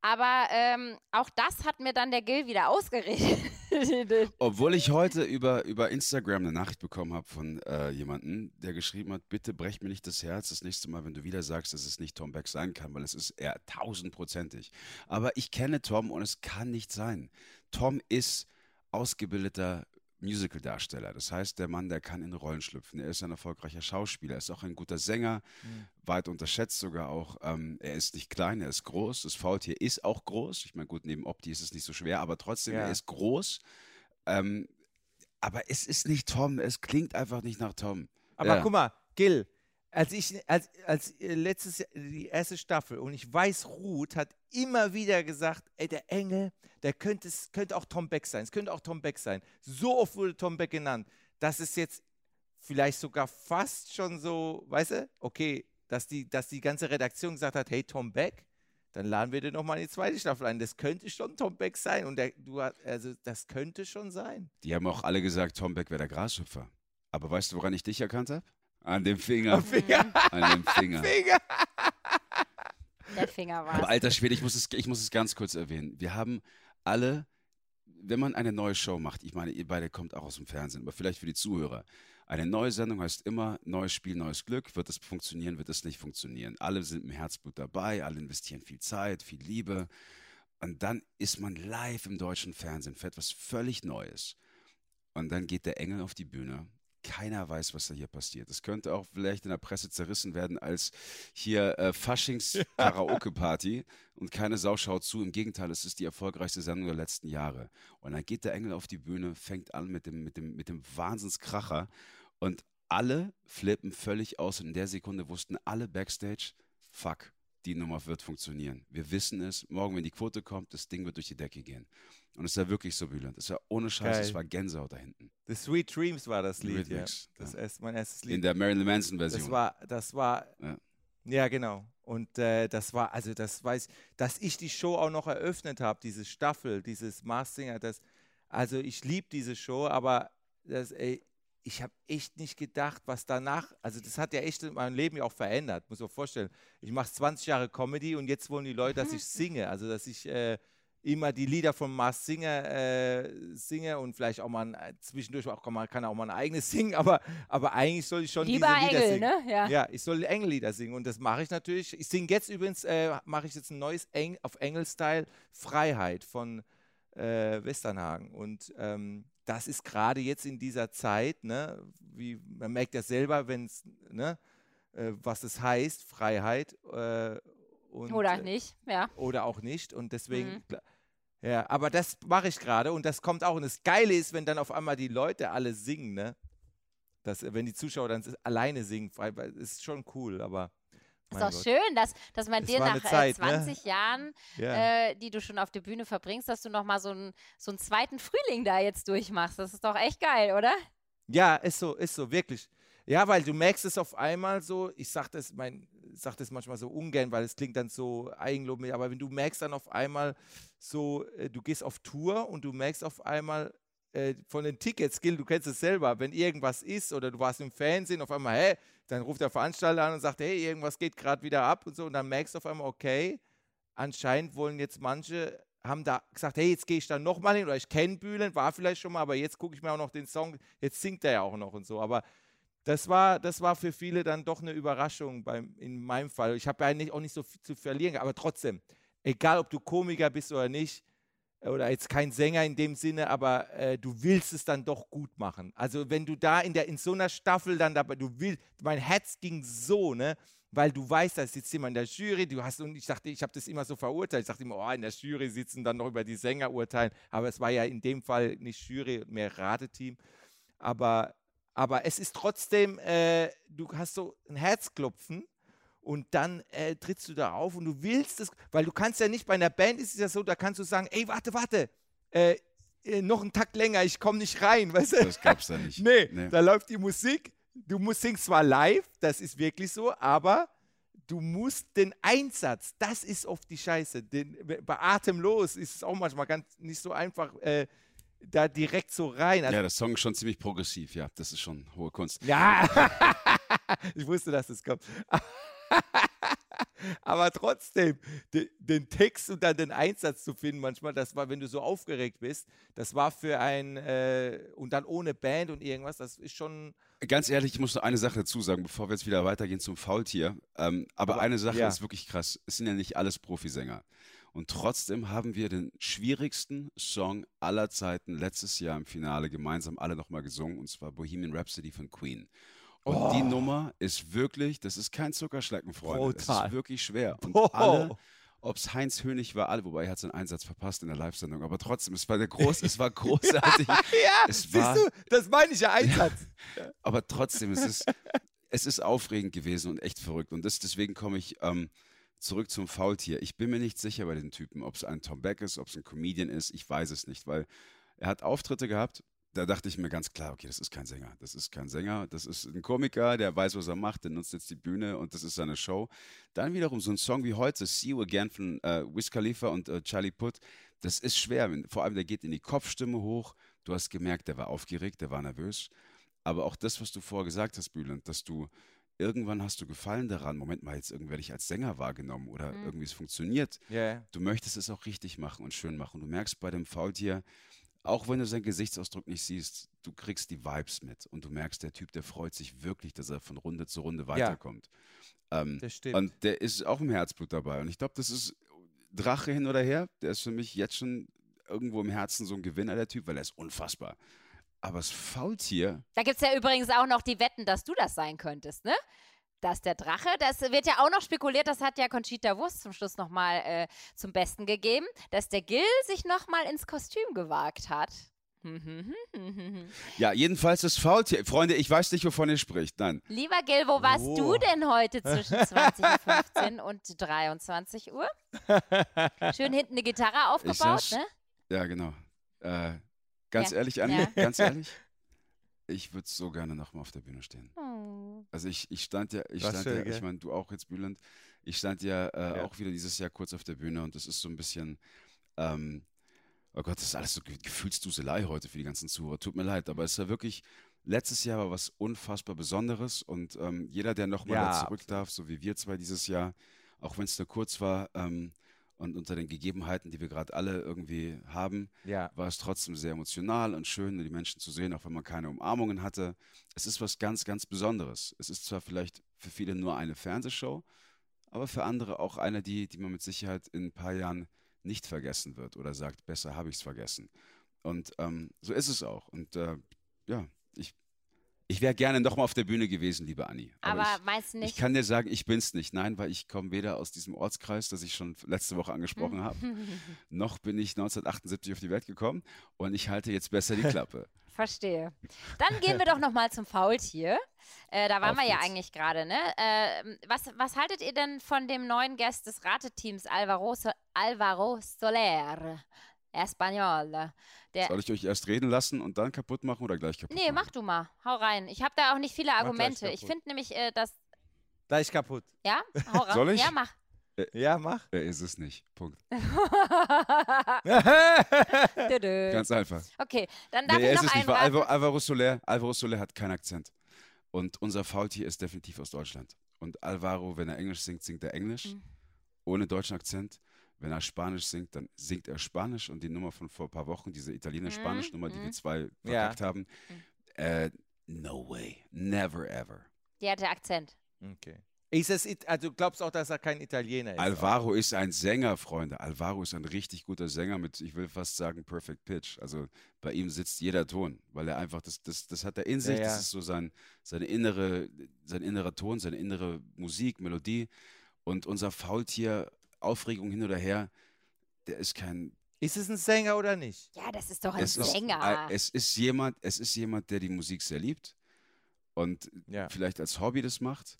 S2: Aber ähm, auch das hat mir dann der Gil wieder ausgeredet.
S1: Obwohl ich heute über, über Instagram eine Nachricht bekommen habe von äh, jemandem, der geschrieben hat, bitte brech mir nicht das Herz das nächste Mal, wenn du wieder sagst, dass es nicht Tom Beck sein kann, weil es ist er tausendprozentig. Aber ich kenne Tom und es kann nicht sein. Tom ist ausgebildeter Musical-Darsteller. Das heißt, der Mann, der kann in Rollen schlüpfen. Er ist ein erfolgreicher Schauspieler, er ist auch ein guter Sänger, weit unterschätzt sogar auch. Ähm, er ist nicht klein, er ist groß. Das Faultier ist auch groß. Ich meine, gut, neben Opti ist es nicht so schwer, aber trotzdem,
S3: Ja.
S1: er ist groß. Ähm, aber es ist nicht Tom, es klingt einfach nicht nach Tom.
S3: Aber
S1: Ja.
S3: guck mal, Gil, als ich, als, als äh, letztes Jahr, die erste Staffel und ich weiß, Ruth hat immer wieder gesagt, ey, der Engel, der könnte, es könnte auch Tom Beck sein, es könnte auch Tom Beck sein. So oft wurde Tom Beck genannt, dass es jetzt vielleicht sogar fast schon so, weißt du, okay, dass die, dass die ganze Redaktion gesagt hat, hey, Tom Beck, dann laden wir den nochmal in die zweite Staffel ein. Das könnte schon Tom Beck sein. Und der, du, hast- also das könnte schon sein.
S1: Die haben auch alle gesagt, Tom Beck wäre der Grashüpfer. Aber weißt du, woran ich dich erkannt habe? An dem Finger.
S3: Finger,
S1: An dem Finger.
S3: Finger.
S2: Der Finger war
S1: Aber alter Schwede, ich muss, es, ich muss es ganz kurz erwähnen. Wir haben alle, wenn man eine neue Show macht, ich meine, ihr beide kommt auch aus dem Fernsehen, aber vielleicht für die Zuhörer, eine neue Sendung heißt immer neues Spiel, neues Glück. Wird es funktionieren, wird es nicht funktionieren. Alle sind im Herzblut dabei, alle investieren viel Zeit, viel Liebe. Und dann ist man live im deutschen Fernsehen für etwas völlig Neues. Und dann geht der Engel auf die Bühne. Keiner weiß, was da hier passiert. Es könnte auch vielleicht in der Presse zerrissen werden als hier äh, Faschings-Karaoke-Party und keine Sau schaut zu. Im Gegenteil, es ist die erfolgreichste Sendung der letzten Jahre. Und dann geht der Engel auf die Bühne, fängt an mit dem, mit dem, mit dem Wahnsinnskracher und alle flippen völlig aus. Und in der Sekunde wussten alle Backstage, fuck, die Nummer wird funktionieren. Wir wissen es. Morgen, wenn die Quote kommt, das Ding wird durch die Decke gehen. Und es war wirklich so wühlend. Es war ohne Scheiß, es war Gänsehaut da hinten.
S3: The Sweet Dreams war das Lied, ja.
S1: Rhythmics,
S3: Das
S1: ja.
S3: ist mein erstes Lied.
S1: In der Marilyn Manson-Version.
S3: Das war, das war,
S1: Ja.
S3: ja, genau. Und äh, das war, also das weiß, dass ich die Show auch noch eröffnet habe, diese Staffel, dieses Mars Singer, das, also ich liebe diese Show, aber das, ey, ich habe echt nicht gedacht, was danach, also das hat ja echt mein Leben ja auch verändert, muss man vorstellen. Ich mache 20 Jahre Comedy und jetzt wollen die Leute, dass ich singe, also dass ich äh, immer die Lieder von Mars Singer äh, singe und vielleicht auch mal ein, äh, zwischendurch auch, man kann auch mal ein eigenes singen, aber, aber eigentlich soll ich schon
S2: Lieber
S3: diese Lieder
S2: Engel,
S3: singen.
S2: ne? Ja.
S3: Ja, ich soll Engellieder singen und das mache ich natürlich. Ich singe jetzt übrigens, äh, mache ich jetzt ein neues Eng auf Engel-Style, Freiheit von äh, Westernhagen. Und ähm, das ist gerade jetzt in dieser Zeit, ne, wie man merkt ja selber, wenn es, ne, äh, was es heißt, Freiheit. Äh, und,
S2: Oder
S3: äh,
S2: nicht, ja.
S3: oder auch nicht. Und deswegen,
S2: Mhm.
S3: ja, aber das mache ich gerade und das kommt auch. Und das Geile ist, wenn dann auf einmal die Leute alle singen, ne? Das, wenn die Zuschauer dann alleine singen, ist schon cool, aber.
S2: Ist doch
S3: Gott.
S2: schön, dass, dass man
S3: Es
S2: dir nach
S3: eine Zeit,
S2: äh,
S3: ne?
S2: 20 Jahren,
S3: Ja.
S2: äh, die du schon auf der Bühne verbringst, dass du nochmal so, einen- so einen zweiten Frühling da jetzt durchmachst. Das ist doch echt geil, oder?
S3: ja, ist so, ist so, wirklich. Ja, weil du merkst es auf einmal so, ich sag das, mein, sag das manchmal so ungern, weil es klingt dann so eigenlob, aber wenn du merkst dann auf einmal so, äh, du gehst auf Tour und du merkst auf einmal äh, von den Tickets, Gil, du kennst es selber, wenn irgendwas ist oder du warst im Fernsehen, auf einmal, hä, dann ruft der Veranstalter an und sagt, hey, irgendwas geht gerade wieder ab und so und dann merkst du auf einmal, okay, anscheinend wollen jetzt manche, haben da gesagt, hey, jetzt gehe ich da nochmal hin oder ich kenne Bühlen, war vielleicht schon mal, aber jetzt gucke ich mir auch noch den Song, jetzt singt er ja auch noch und so, aber das war, das war für viele dann doch eine Überraschung beim, in meinem Fall. Ich habe ja nicht, auch nicht so viel zu verlieren, aber trotzdem, egal ob du Komiker bist oder nicht, oder jetzt kein Sänger in dem Sinne, aber äh, du willst es dann doch gut machen. Also wenn du da in, der, in so einer Staffel dann dabei, du willst, mein Herz ging so, ne? Weil du weißt, da sitzt jemand in der Jury, du hast, und ich dachte, ich habe das immer so verurteilt. Ich dachte immer, oh, in der Jury sitzen dann noch über die Sänger urteilen. Aber es war ja in dem Fall nicht Jury, mehr Rateteam. Aber, aber es ist trotzdem, äh, du hast so ein Herzklopfen und dann äh, trittst du da auf und du willst es, weil du kannst ja nicht, bei einer Band ist es ja so, da kannst du sagen, ey, warte, warte, äh, äh, noch einen Takt länger, ich komme nicht rein, weißt du?
S1: Das gab's da nicht.
S3: Nee,
S1: Nee.
S3: da läuft die Musik, du musst singst zwar live, das ist wirklich so, aber du musst den Einsatz, das ist oft die Scheiße. Den, bei Atemlos ist es auch manchmal ganz nicht so einfach, äh, da direkt so rein. Also,
S1: Ja, der Song ist schon ziemlich progressiv, ja. Das ist schon hohe Kunst.
S3: ja, ich wusste, dass das kommt. Aber trotzdem, de, den Text und dann den Einsatz zu finden, manchmal, das war, wenn du so aufgeregt bist, das war für ein, äh, und dann ohne Band und irgendwas, das ist schon,
S1: Ganz ehrlich, ich muss noch eine Sache dazu sagen, bevor wir jetzt wieder weitergehen zum Faultier. Ähm, aber,
S3: Aber-
S1: eine Sache
S3: ja.
S1: ist wirklich krass. Es sind ja nicht alles Profisänger. Und trotzdem haben wir den schwierigsten Song aller Zeiten letztes Jahr im Finale gemeinsam alle nochmal gesungen, und zwar Bohemian Rhapsody von Queen. Und die
S3: Oh.
S1: Nummer ist wirklich, das ist kein Zuckerschlecken, Freunde. Es
S3: Brutal.
S1: ist wirklich schwer. Und
S3: Oh.
S1: alle, ob es Heinz Hönig war, alle, wobei er hat seinen Einsatz verpasst in der Live-Sendung, aber trotzdem, es war der groß, es war großartig.
S3: ja,
S1: Es
S3: siehst
S1: war-
S3: du, das meine ich ja Einsatz.
S1: aber trotzdem, es ist, es ist aufregend gewesen und echt verrückt. Und das, deswegen komme ich ähm, zurück zum Faultier. Ich bin mir nicht sicher bei den Typen, ob es ein Tom Beck ist, ob es ein Comedian ist. Ich weiß es nicht, weil er hat Auftritte gehabt. Da dachte ich mir ganz klar, okay, das ist kein Sänger. Das ist kein Sänger. Das ist ein Komiker, der weiß, was er macht, der nutzt jetzt die Bühne und das ist seine Show. Dann wiederum so ein Song wie heute, See You Again von äh, Wiz Khalifa und äh, Charlie Puth. Das ist schwer. Vor allem, der geht in die Kopfstimme hoch. Du hast gemerkt, der war aufgeregt, der war nervös. Aber auch das, was du vorher gesagt hast, Bülent, dass du irgendwann hast du Gefallen daran, Moment mal, jetzt werde ich als Sänger wahrgenommen oder
S2: Mhm.
S1: irgendwie es funktioniert.
S3: Ja,
S1: Du möchtest es auch richtig machen und schön machen. Du merkst bei dem Faultier, auch wenn du seinen Gesichtsausdruck nicht siehst, du kriegst die Vibes mit und du merkst, der Typ, der freut sich wirklich, dass er von Runde zu Runde weiterkommt. Ähm,
S3: das stimmt.
S1: und der ist auch im Herzblut dabei. Und ich glaube, das ist Drache hin oder her. Der ist für mich jetzt schon irgendwo im Herzen so ein Gewinner, der Typ, weil er ist unfassbar. Aber das Faultier,
S2: Da gibt es ja übrigens auch noch die Wetten, dass du das sein könntest, ne? Dass der Drache, das wird ja auch noch spekuliert, das hat ja Conchita Wurst zum Schluss nochmal äh, zum Besten gegeben, dass der Gil sich nochmal ins Kostüm gewagt hat.
S1: ja, jedenfalls das Faultier. Freunde, ich weiß nicht, wovon ihr spricht. Nein.
S2: Lieber Gil, wo warst
S3: Oh.
S2: du denn heute zwischen 20.15 und 23 Uhr? Schön hinten eine Gitarre aufgebaut, ne?
S1: Ja, genau. Äh, ganz
S2: Ja,
S1: ehrlich, Anni,
S2: ja.
S1: ganz ehrlich. Ich würde so gerne nochmal auf der Bühne stehen.
S2: Oh.
S1: Also ich, ich stand ja, ich
S3: Was
S1: stand ja, ich meine, du auch jetzt, Bülent, ich stand ja, äh,
S3: Ja.
S1: auch wieder dieses Jahr kurz auf der Bühne und das ist so ein bisschen, ähm, oh Gott, das ist alles so Ge- Gefühlsduselei heute für die ganzen Zuhörer. Tut mir leid, aber es war wirklich, letztes Jahr war was unfassbar Besonderes und ähm, jeder, der nochmal
S3: Ja,
S1: da zurück darf, so wie wir zwei dieses Jahr, auch wenn es nur kurz war ähm, und unter den Gegebenheiten, die wir gerade alle irgendwie haben,
S3: Ja.
S1: war es trotzdem sehr emotional und schön, die Menschen zu sehen, auch wenn man keine Umarmungen hatte. Es ist was ganz, ganz Besonderes. Es ist zwar vielleicht für viele nur eine Fernsehshow, aber für andere auch eine, die, die man mit Sicherheit in ein paar Jahren nicht vergessen wird oder sagt, besser habe ich es vergessen. Und ähm, so ist es auch. Und äh, ja, ich, ich wäre gerne nochmal auf der Bühne gewesen, liebe Anni.
S2: Aber
S1: ich,
S2: meinst du
S1: ich
S2: nicht?
S1: kann dir sagen, ich bin's nicht. Nein, weil ich komme weder aus diesem Ortskreis, das ich schon letzte Woche angesprochen habe, noch bin ich 1978 auf die Welt gekommen und ich halte jetzt besser die Klappe.
S2: Verstehe. Dann gehen wir doch noch mal zum Faultier. Äh, da waren
S1: Auf
S2: wir ja
S1: geht's.
S2: eigentlich gerade, ne? Äh, was, was haltet ihr denn von dem neuen Guest des Rateteams, Alvaro, so Alvaro Soler, Espanol? Der,
S1: Soll ich euch erst reden lassen und dann kaputt machen oder gleich kaputt
S2: nee,
S1: machen?
S2: mach du mal. Hau rein. Ich habe da auch nicht viele Argumente. Ich finde nämlich, äh, dass.
S3: Gleich kaputt.
S2: Ja? Hau rein.
S1: Soll ich?
S2: Ja, mach.
S3: Ja, mach.
S1: Er ist es nicht. Punkt. Ganz einfach.
S2: okay, dann darf
S1: Nee, er
S2: ich
S1: ist
S2: noch
S1: es nicht,
S2: einen
S1: weil
S2: raten.
S1: Alvaro, Alvaro, Soler, Alvaro Soler hat keinen Akzent. Und unser Faultier ist definitiv aus Deutschland. Und Alvaro, wenn er Englisch singt, singt er Englisch.
S2: Mhm.
S1: Ohne deutschen Akzent. Wenn er Spanisch singt, dann singt er Spanisch. Und die Nummer von vor ein paar Wochen, diese Italienisch-Spanisch-Nummer, die
S2: mhm.
S1: wir zwei
S3: Ja.
S1: verkackt haben, äh, no way. Never ever.
S2: Die hatte Akzent.
S3: Okay. Ist es, also du glaubst auch, dass er kein Italiener ist?
S1: Alvaro ist ein Sänger, Freunde. Alvaro ist ein richtig guter Sänger mit, ich will fast sagen, Perfect Pitch. Also bei ihm sitzt jeder Ton, weil er einfach, das, das, das hat er in sich,
S3: Ja,
S1: das
S3: ja.
S1: ist so sein, seine innere, sein innerer Ton, seine innere Musik, Melodie. Und unser Faultier, Aufregung hin oder her, der ist kein,
S3: Ist es ein Sänger oder nicht?
S2: Ja, das ist doch ein
S1: es ist,
S2: Sänger.
S1: äh, es ist jemand, es ist jemand, der die Musik sehr liebt und
S3: Ja.
S1: vielleicht als Hobby das macht.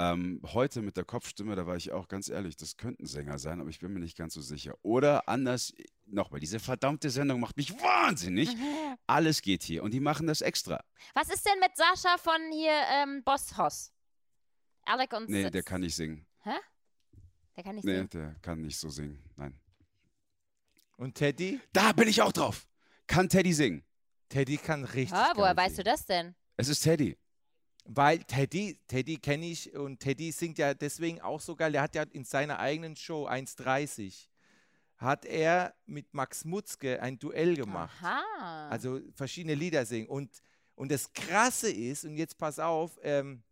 S1: Ähm, heute mit der Kopfstimme, da war ich auch ganz ehrlich, das könnten Sänger sein, aber ich bin mir nicht ganz so sicher. Oder anders, nochmal, diese verdammte Sendung macht mich wahnsinnig. Alles geht hier und die machen das extra.
S2: Was ist denn mit Sascha von hier ähm, Boss Hoss? Alec und
S1: Nee,
S2: Sitz.
S1: der kann nicht singen.
S2: Der kann nicht
S1: Nee,
S2: singen.
S1: der kann nicht so singen. Nein.
S3: Und Teddy?
S1: Da bin ich auch drauf. Kann Teddy singen?
S3: Teddy kann richtig.
S2: Ah, woher weißt du
S3: singen.
S2: das denn?
S1: Es ist Teddy.
S3: Weil Teddy, Teddy kenne ich und Teddy singt ja deswegen auch so geil. Der hat ja in seiner eigenen Show 1,30 hat er mit Max Mutzke ein Duell gemacht.
S2: Aha.
S3: Also verschiedene Lieder singen. Und, und das Krasse ist, und jetzt pass auf, ähm,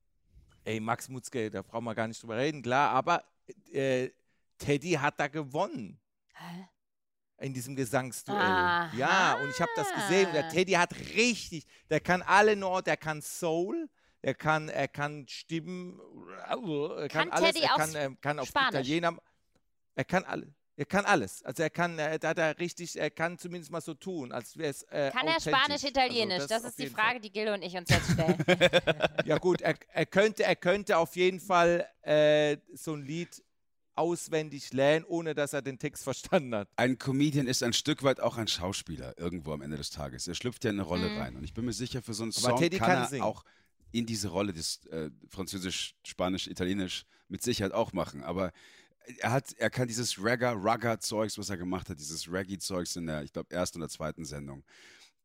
S3: ey, Max Mutzke, da brauchen wir gar nicht drüber reden, klar, aber äh, Teddy hat da gewonnen
S2: Hä?
S3: in diesem Gesangsduell.
S2: Aha.
S3: Ja, und ich habe das gesehen. Der Teddy hat richtig, der kann alle Nord, der kann Soul, er kann, er kann Stimmen, er kann,
S2: Kann
S3: alles,
S2: Teddy
S3: er
S2: auch
S3: kann, er kann auf
S2: Spanisch?
S3: Italiener, er kann alles. Er kann alles. Also er kann, er, da hat er richtig, er kann zumindest mal so tun, als wäre es äh,
S2: Kann er. Spanisch, Italienisch?
S3: Also
S2: das,
S3: auf
S2: ist die Frage,
S3: Fall.
S2: die Gil und ich uns jetzt stellen.
S3: Ja gut, er, er, könnte, er könnte auf jeden Fall äh, so ein Lied auswendig lernen, ohne dass er den Text verstanden hat.
S1: Ein Comedian ist ein Stück weit auch ein Schauspieler irgendwo am Ende des Tages. Er schlüpft ja in eine Rolle
S2: Mhm.
S1: rein. Und ich bin mir sicher, für so einen
S3: Aber
S1: Song
S3: Teddy
S1: kann,
S3: kann
S1: er
S3: singen.
S1: auch in diese Rolle des äh, Französisch, Spanisch, Italienisch mit Sicherheit auch machen. Aber er hat, er kann dieses Ragga, Ragga-Zeugs, was er gemacht hat, dieses Reggae-Zeugs in der, ich glaube, ersten oder zweiten Sendung.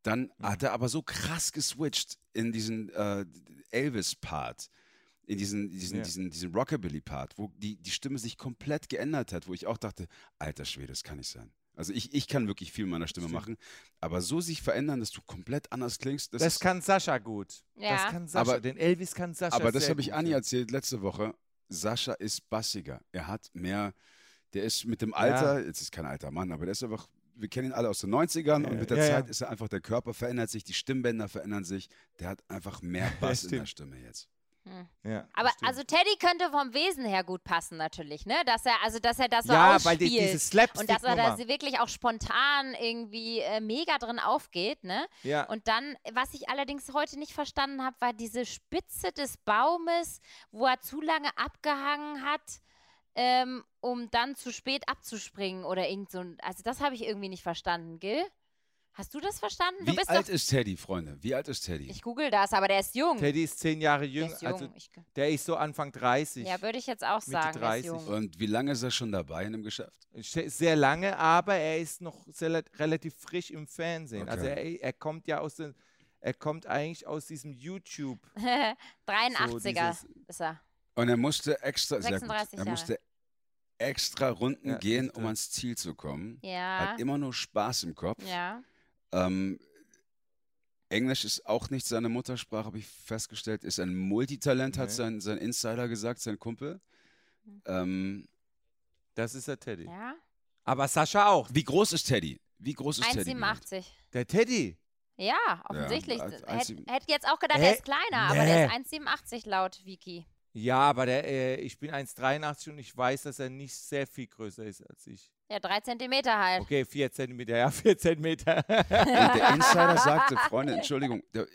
S1: Dann
S3: Mhm.
S1: hat er aber so krass geswitcht in diesen äh, Elvis-Part, in diesen, diesen,
S3: Ja.
S1: diesen, diesen Rockabilly-Part, wo die, die Stimme sich komplett geändert hat, wo ich auch dachte, alter Schwede, das kann nicht sein. Also ich, ich kann wirklich viel mit meiner Stimme machen, aber so sich verändern, dass du komplett anders klingst, das,
S3: Das, kann Sascha gut.
S2: Ja.
S3: Das kann Sascha.
S1: Aber-
S3: den Elvis kann Sascha
S1: aber das habe ich Anni erzählt letzte Woche. Sascha ist bassiger. Er hat mehr, der ist mit dem Alter, jetzt ist kein alter Mann, aber der ist einfach, wir kennen ihn alle aus den 90ern und mit der
S3: Ja, ja.
S1: Zeit ist er einfach, der Körper verändert sich, die Stimmbänder verändern sich. Der hat einfach mehr Bass in der. Stimme jetzt.
S2: Hm.
S3: Ja,
S2: Aber
S3: stimmt.
S2: also Teddy könnte vom Wesen her gut passen natürlich, ne? Dass er also dass er das so
S3: ja,
S2: ausspielt
S3: weil die,
S2: und dass er da wirklich auch spontan irgendwie äh, mega drin aufgeht, ne?
S3: ja.
S2: Und dann, was ich allerdings heute nicht verstanden habe, war diese Spitze des Baumes, wo er zu lange abgehangen hat, ähm, um dann zu spät abzuspringen oder irgend so. Also das habe ich irgendwie nicht verstanden, Gil. Hast du das verstanden? Du
S1: Wie
S2: bist
S1: alt
S2: doch.
S1: ist Teddy, Freunde? Wie alt ist Teddy?
S2: Ich google das, aber der ist jung.
S3: Teddy ist zehn Jahre
S2: der
S3: jünger.
S2: ist jung.
S3: Also
S2: ich,
S3: der ist so Anfang 30.
S2: ja, würde ich jetzt auch
S3: Mitte
S2: sagen. Der ist
S3: 30.
S2: jung.
S1: Und wie lange ist er schon dabei in dem Geschäft?
S3: Sch- Sehr lange, aber er ist noch sehr, relativ frisch im Fernsehen. Also
S1: Okay.
S3: er, er kommt ja aus den, er kommt eigentlich aus diesem YouTube.
S2: 83er
S3: dieses-
S2: ist er.
S1: Und er musste extra, sehr gut,
S2: 36
S1: er
S2: Jahre.
S1: musste extra Runden
S3: Ja,
S1: gehen, um ans Ziel zu kommen.
S2: Ja.
S1: Hat immer nur Spaß im Kopf.
S2: Ja.
S1: Ähm, Englisch ist auch nicht seine Muttersprache, habe ich festgestellt. Ist ein Multitalent, hat
S3: Nee.
S1: sein, sein Insider gesagt, sein Kumpel. Ähm,
S3: Das ist der Teddy.
S2: Ja.
S3: Aber Sascha auch.
S1: wie groß ist Teddy? Wie groß ist Teddy?
S2: 1,87.
S3: Der Teddy.
S2: Ja, offensichtlich.
S1: als-
S2: Hätte
S1: 1,7.
S2: hätt jetzt auch gedacht, er ist kleiner, aber der ist
S3: Nee.
S2: 1,87 laut Wiki.
S3: Ja, aber der, äh, ich bin 1,83 und ich weiß, dass er nicht sehr viel größer ist als ich.
S2: Ja, drei Zentimeter halt.
S3: Okay, 4 Zentimeter, ja, 4 Zentimeter.
S1: Der Insider sagte, Freunde, Entschuldigung, der,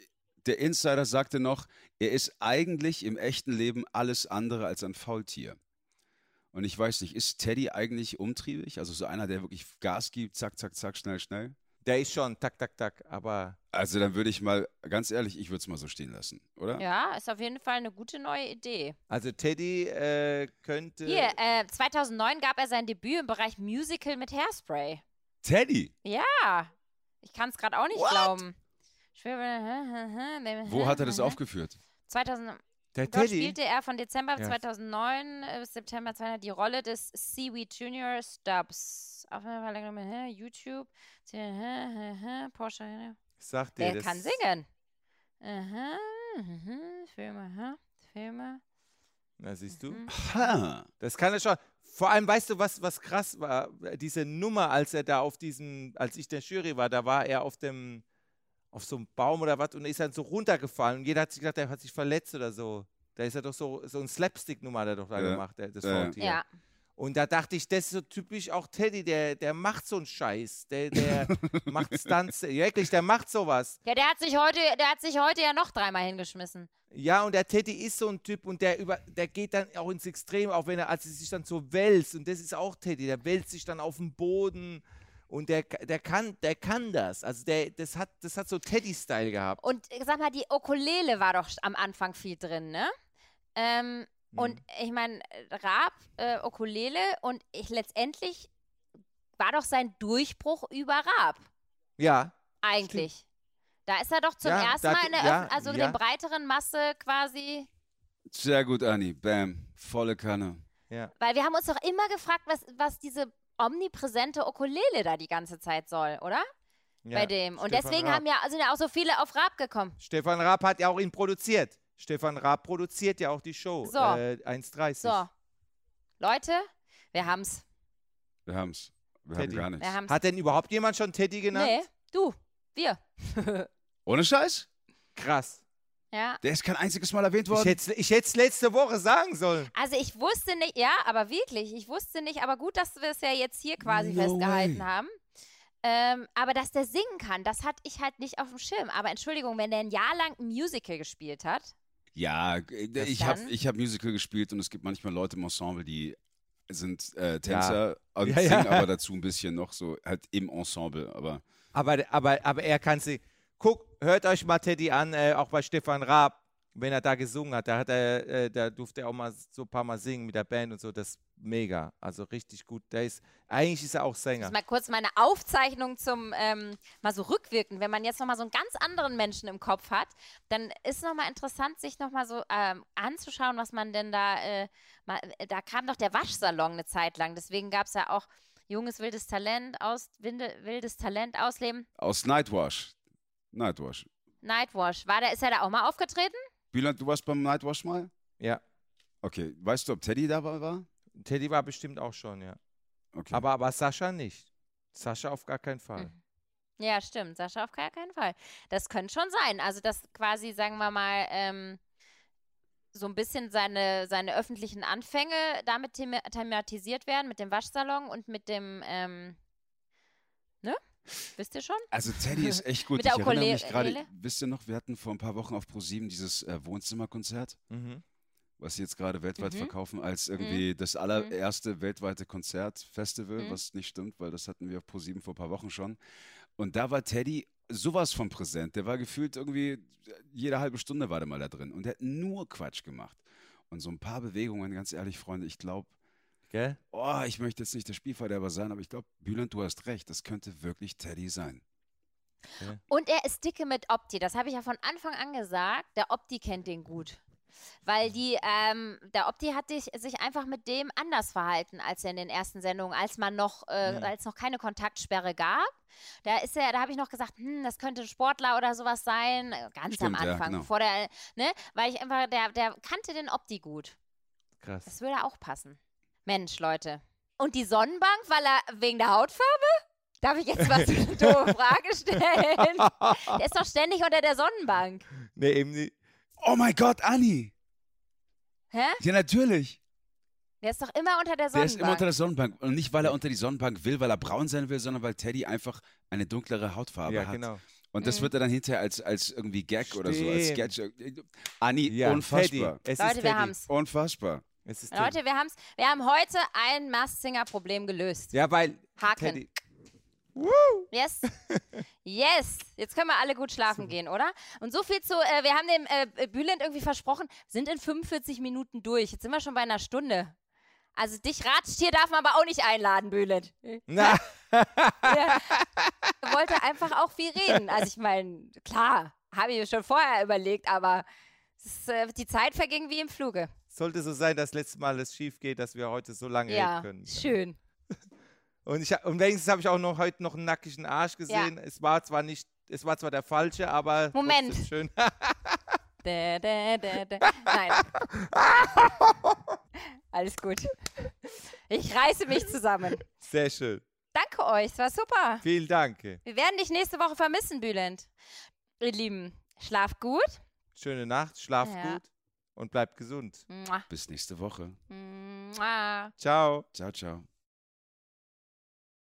S1: der Insider sagte noch, er ist eigentlich im echten Leben alles andere als ein Faultier. Und ich weiß nicht, ist Teddy eigentlich umtriebig? Also so einer, der wirklich Gas gibt, zack, zack, zack, schnell, schnell?
S3: Der ist schon, tak, tak, tak, aber
S1: Also dann würde ich mal, ganz ehrlich, ich würde es mal so stehen lassen, oder?
S2: Ja, ist auf jeden Fall eine gute neue Idee.
S3: also Teddy äh, könnte.
S2: Hier, äh, 2009 gab er sein Debüt im Bereich Musical mit Hairspray.
S1: Teddy!
S2: Ja, ich kann es gerade auch nicht
S1: What?
S2: glauben.
S1: Wo hat er das aufgeführt?
S2: 2000,
S3: der
S2: dort
S3: Teddy.
S2: spielte er von Dezember
S3: Ja.
S2: 2009 äh, bis September 2000 die Rolle des Seaweed Junior Stubbs. Auf jeden Fall hä, YouTube, hä, hä, hä, Porsche. hä.
S3: Sagt dir,
S2: Der
S3: das
S2: kann singen. Aha, mhm, Filme, aha, Filme.
S3: Na, siehst du?
S2: Mhm.
S3: Das kann er schon. Vor allem, weißt du, was, was krass war? Diese Nummer, als er da auf diesem, als ich der Jury war, da war er auf dem, auf so einem Baum oder was und ist dann so runtergefallen und jeder hat sich gedacht, er hat sich verletzt oder so. Da ist er doch so, so ein Slapstick-Nummer hat er doch da
S1: Ja.
S3: gemacht, der, das
S1: Ja.
S3: Faultier.
S2: Ja,
S3: Und da dachte ich, das ist so typisch auch Teddy, der, der macht so einen Scheiß. Der, der macht Stunts. Wirklich, der macht sowas.
S2: ja, der hat sich heute, der hat sich heute ja noch dreimal hingeschmissen.
S3: Ja, und der Teddy ist so ein Typ und der über, der geht dann auch ins Extrem, auch wenn er, als er sich dann so wälzt, und das ist auch Teddy, der wälzt sich dann auf den Boden und der, der kann, der kann das. Also der, das hat, das hat so Teddy-Style gehabt.
S2: Und sag mal, die Ukulele war doch am Anfang viel drin, ne? Ähm, Und
S3: Mhm.
S2: ich meine, Raab, äh, Ukulele und ich letztendlich war doch sein Durchbruch über Raab,
S3: Ja,
S2: eigentlich. Da ist er doch zum
S3: Ja,
S2: ersten
S3: da-
S2: Mal in der
S3: ja,
S2: also in
S3: ja.
S2: der breiteren Masse quasi.
S1: Sehr gut, Anni. Bam. Volle Kanne.
S3: ja.
S2: Weil wir haben uns doch immer gefragt, was, was diese omnipräsente Ukulele da die ganze Zeit soll, oder?
S3: ja.
S2: Bei dem. Und
S3: Stefan
S2: deswegen
S3: Raab.
S2: haben ja, sind ja auch so viele auf Raab gekommen.
S3: Stefan Raab hat ja auch ihn produziert. Stefan Raab produziert ja auch die Show.
S2: So.
S3: Äh, 1,30.
S2: So. Leute, wir haben's.
S1: Wir haben's. Wir
S3: Teddy.
S1: haben gar nichts.
S2: Wir haben's.
S3: Hat denn überhaupt jemand schon Teddy genannt?
S2: nee, du, wir.
S1: Ohne Scheiß?
S3: Krass.
S2: Ja.
S1: Der ist kein einziges Mal erwähnt
S3: Ich
S1: worden.
S3: hätte ich es letzte Woche sagen sollen.
S2: Also ich wusste nicht, ja, aber wirklich, ich wusste nicht, aber gut, dass wir es ja jetzt hier quasi
S1: No
S2: festgehalten
S1: way.
S2: haben. Ähm, aber dass der singen kann, das hatte ich halt nicht auf dem Schirm. Aber Entschuldigung, wenn der ein Jahr lang ein Musical gespielt hat,
S1: Ja, äh, ich habe ich hab Musical gespielt und es gibt manchmal Leute im Ensemble, die sind äh, Tänzer und
S3: Ja, ja.
S1: singen aber dazu ein bisschen noch so, halt im Ensemble. Aber
S3: Aber, aber, aber er kann sie. Guck, hört euch mal Teddy an, äh, auch bei Stefan Raab, wenn er da gesungen hat. Da, hat er, äh, da durfte er auch mal so ein paar Mal singen mit der Band und so. Das ist mega. Also richtig gut. Der ist, eigentlich ist er auch Sänger.
S2: das ist mal kurz meine Aufzeichnung zum, ähm, mal so rückwirken. Wenn man jetzt nochmal so einen ganz anderen Menschen im Kopf hat, dann ist nochmal interessant, sich nochmal so ähm, anzuschauen, was man denn da, äh, mal, äh, da kam doch der Waschsalon eine Zeit lang. Deswegen gab es ja auch junges, wildes Talent, aus, winde, wildes Talent ausleben.
S1: aus Nightwash. Nightwash.
S2: Nightwash. War der, ist er da auch mal aufgetreten?
S1: Bülent, du warst beim Nightwash mal?
S3: Ja.
S1: Okay. Weißt du, ob Teddy dabei war?
S3: Teddy war bestimmt auch schon, ja.
S1: Okay.
S3: Aber, aber Sascha nicht. Sascha auf gar keinen Fall.
S2: Mhm. Ja, stimmt. Sascha auf gar keinen Fall. Das könnte schon sein. Also, dass quasi, sagen wir mal, ähm, so ein bisschen seine, seine öffentlichen Anfänge damit thema thematisiert werden, mit dem Waschsalon und mit dem, ähm, ne? Wisst ihr schon?
S1: Also Teddy ist echt gut.
S2: Mit der
S1: ich erinnere mich gerade, wisst ihr noch, wir hatten vor ein paar Wochen auf ProSieben dieses äh, Wohnzimmerkonzert,
S3: Mhm.
S1: was sie jetzt gerade weltweit
S2: Mhm.
S1: verkaufen, als irgendwie das allererste weltweite Konzertfestival,
S2: Mhm.
S1: was nicht stimmt, weil das hatten wir auf ProSieben vor ein paar Wochen schon. Und da war Teddy sowas von präsent. Der war gefühlt irgendwie, jede halbe Stunde war der mal da drin. Und der hat nur Quatsch gemacht. Und so ein paar Bewegungen, ganz ehrlich, Freunde, ich glaube,
S3: Gell?
S1: oh, ich möchte jetzt nicht der Spielverderber sein, aber ich glaube, Bülent, du hast recht, das könnte wirklich Teddy sein.
S2: Und er ist dicke mit Opti. Das habe ich ja von Anfang an gesagt. Der Opti kennt den gut. Weil die, ähm, der Opti hat sich, sich einfach mit dem anders verhalten als in den ersten Sendungen, als man noch, äh,
S3: Mhm.
S2: als noch keine Kontaktsperre gab. Da ist er, da habe ich noch gesagt, hm, das könnte ein Sportler oder sowas sein. äh, Ganz
S1: Stimmt,
S2: am
S1: ja,
S2: Anfang,
S1: genau.
S2: vor der, ne, weil ich einfach, der, der kannte den Opti gut.
S3: Krass.
S2: Das würde auch passen. Mensch, Leute. Und die Sonnenbank, weil er wegen der Hautfarbe? Darf ich jetzt was für eine doofe Frage stellen? Der ist doch ständig unter der Sonnenbank.
S3: Nee, eben nicht.
S1: Oh mein Gott, Anni!
S2: Hä?
S1: Ja, natürlich.
S2: Der ist doch immer unter der
S1: Der
S2: Sonnenbank.
S1: ist immer unter der Sonnenbank. Und nicht, weil er unter die Sonnenbank will, weil er braun sein will, sondern weil Teddy einfach eine dunklere Hautfarbe
S3: Ja,
S1: hat.
S3: genau.
S1: Und das
S2: Mhm.
S1: wird er dann hinterher als, als irgendwie Gag oder so, als
S3: Stimmt.
S1: Sketch. Anni,
S3: Ja,
S1: unfassbar.
S3: Teddy. Es ist
S2: Leute, wir haben's.
S1: Unfassbar.
S3: Es ist Teddy.
S2: Leute, wir, haben's, wir haben heute ein Masked Singer Problem gelöst.
S3: Ja, weil
S2: Haken.
S3: Teddy.
S2: Yes. Yes. Jetzt können wir alle gut schlafen gehen, oder? Und so viel zu, äh, wir haben dem äh, Bülent irgendwie versprochen, sind in 45 Minuten durch. Jetzt sind wir schon bei einer Stunde. Also dich Ratstier darf man aber auch nicht einladen, Bülent.
S3: Na,
S2: Der wollte einfach auch viel reden. Also ich meine, klar, habe ich mir schon vorher überlegt, aber es ist, äh, die Zeit verging wie im Fluge.
S3: Sollte so sein, dass letztes Mal es schief geht, dass wir heute so lange
S2: Ja,
S3: reden können.
S2: schön.
S3: Und, ich, und wenigstens habe ich auch noch heute noch einen nackigen Arsch gesehen. Es war zwar nicht, es war zwar der falsche, aber
S2: Moment.
S3: schön.
S2: Dä, dä, dä. Nein. Alles gut. Ich reiße mich zusammen.
S3: Sehr schön.
S2: Danke euch, es war super.
S3: Vielen Dank.
S2: Wir werden dich nächste Woche vermissen, Bülent. Ihr Lieben, schlaft gut.
S3: Schöne Nacht, schlaf
S2: Ja.
S3: gut und bleibt gesund.
S2: Mua.
S1: Bis nächste Woche.
S2: Mua.
S3: Ciao.
S1: Ciao, ciao.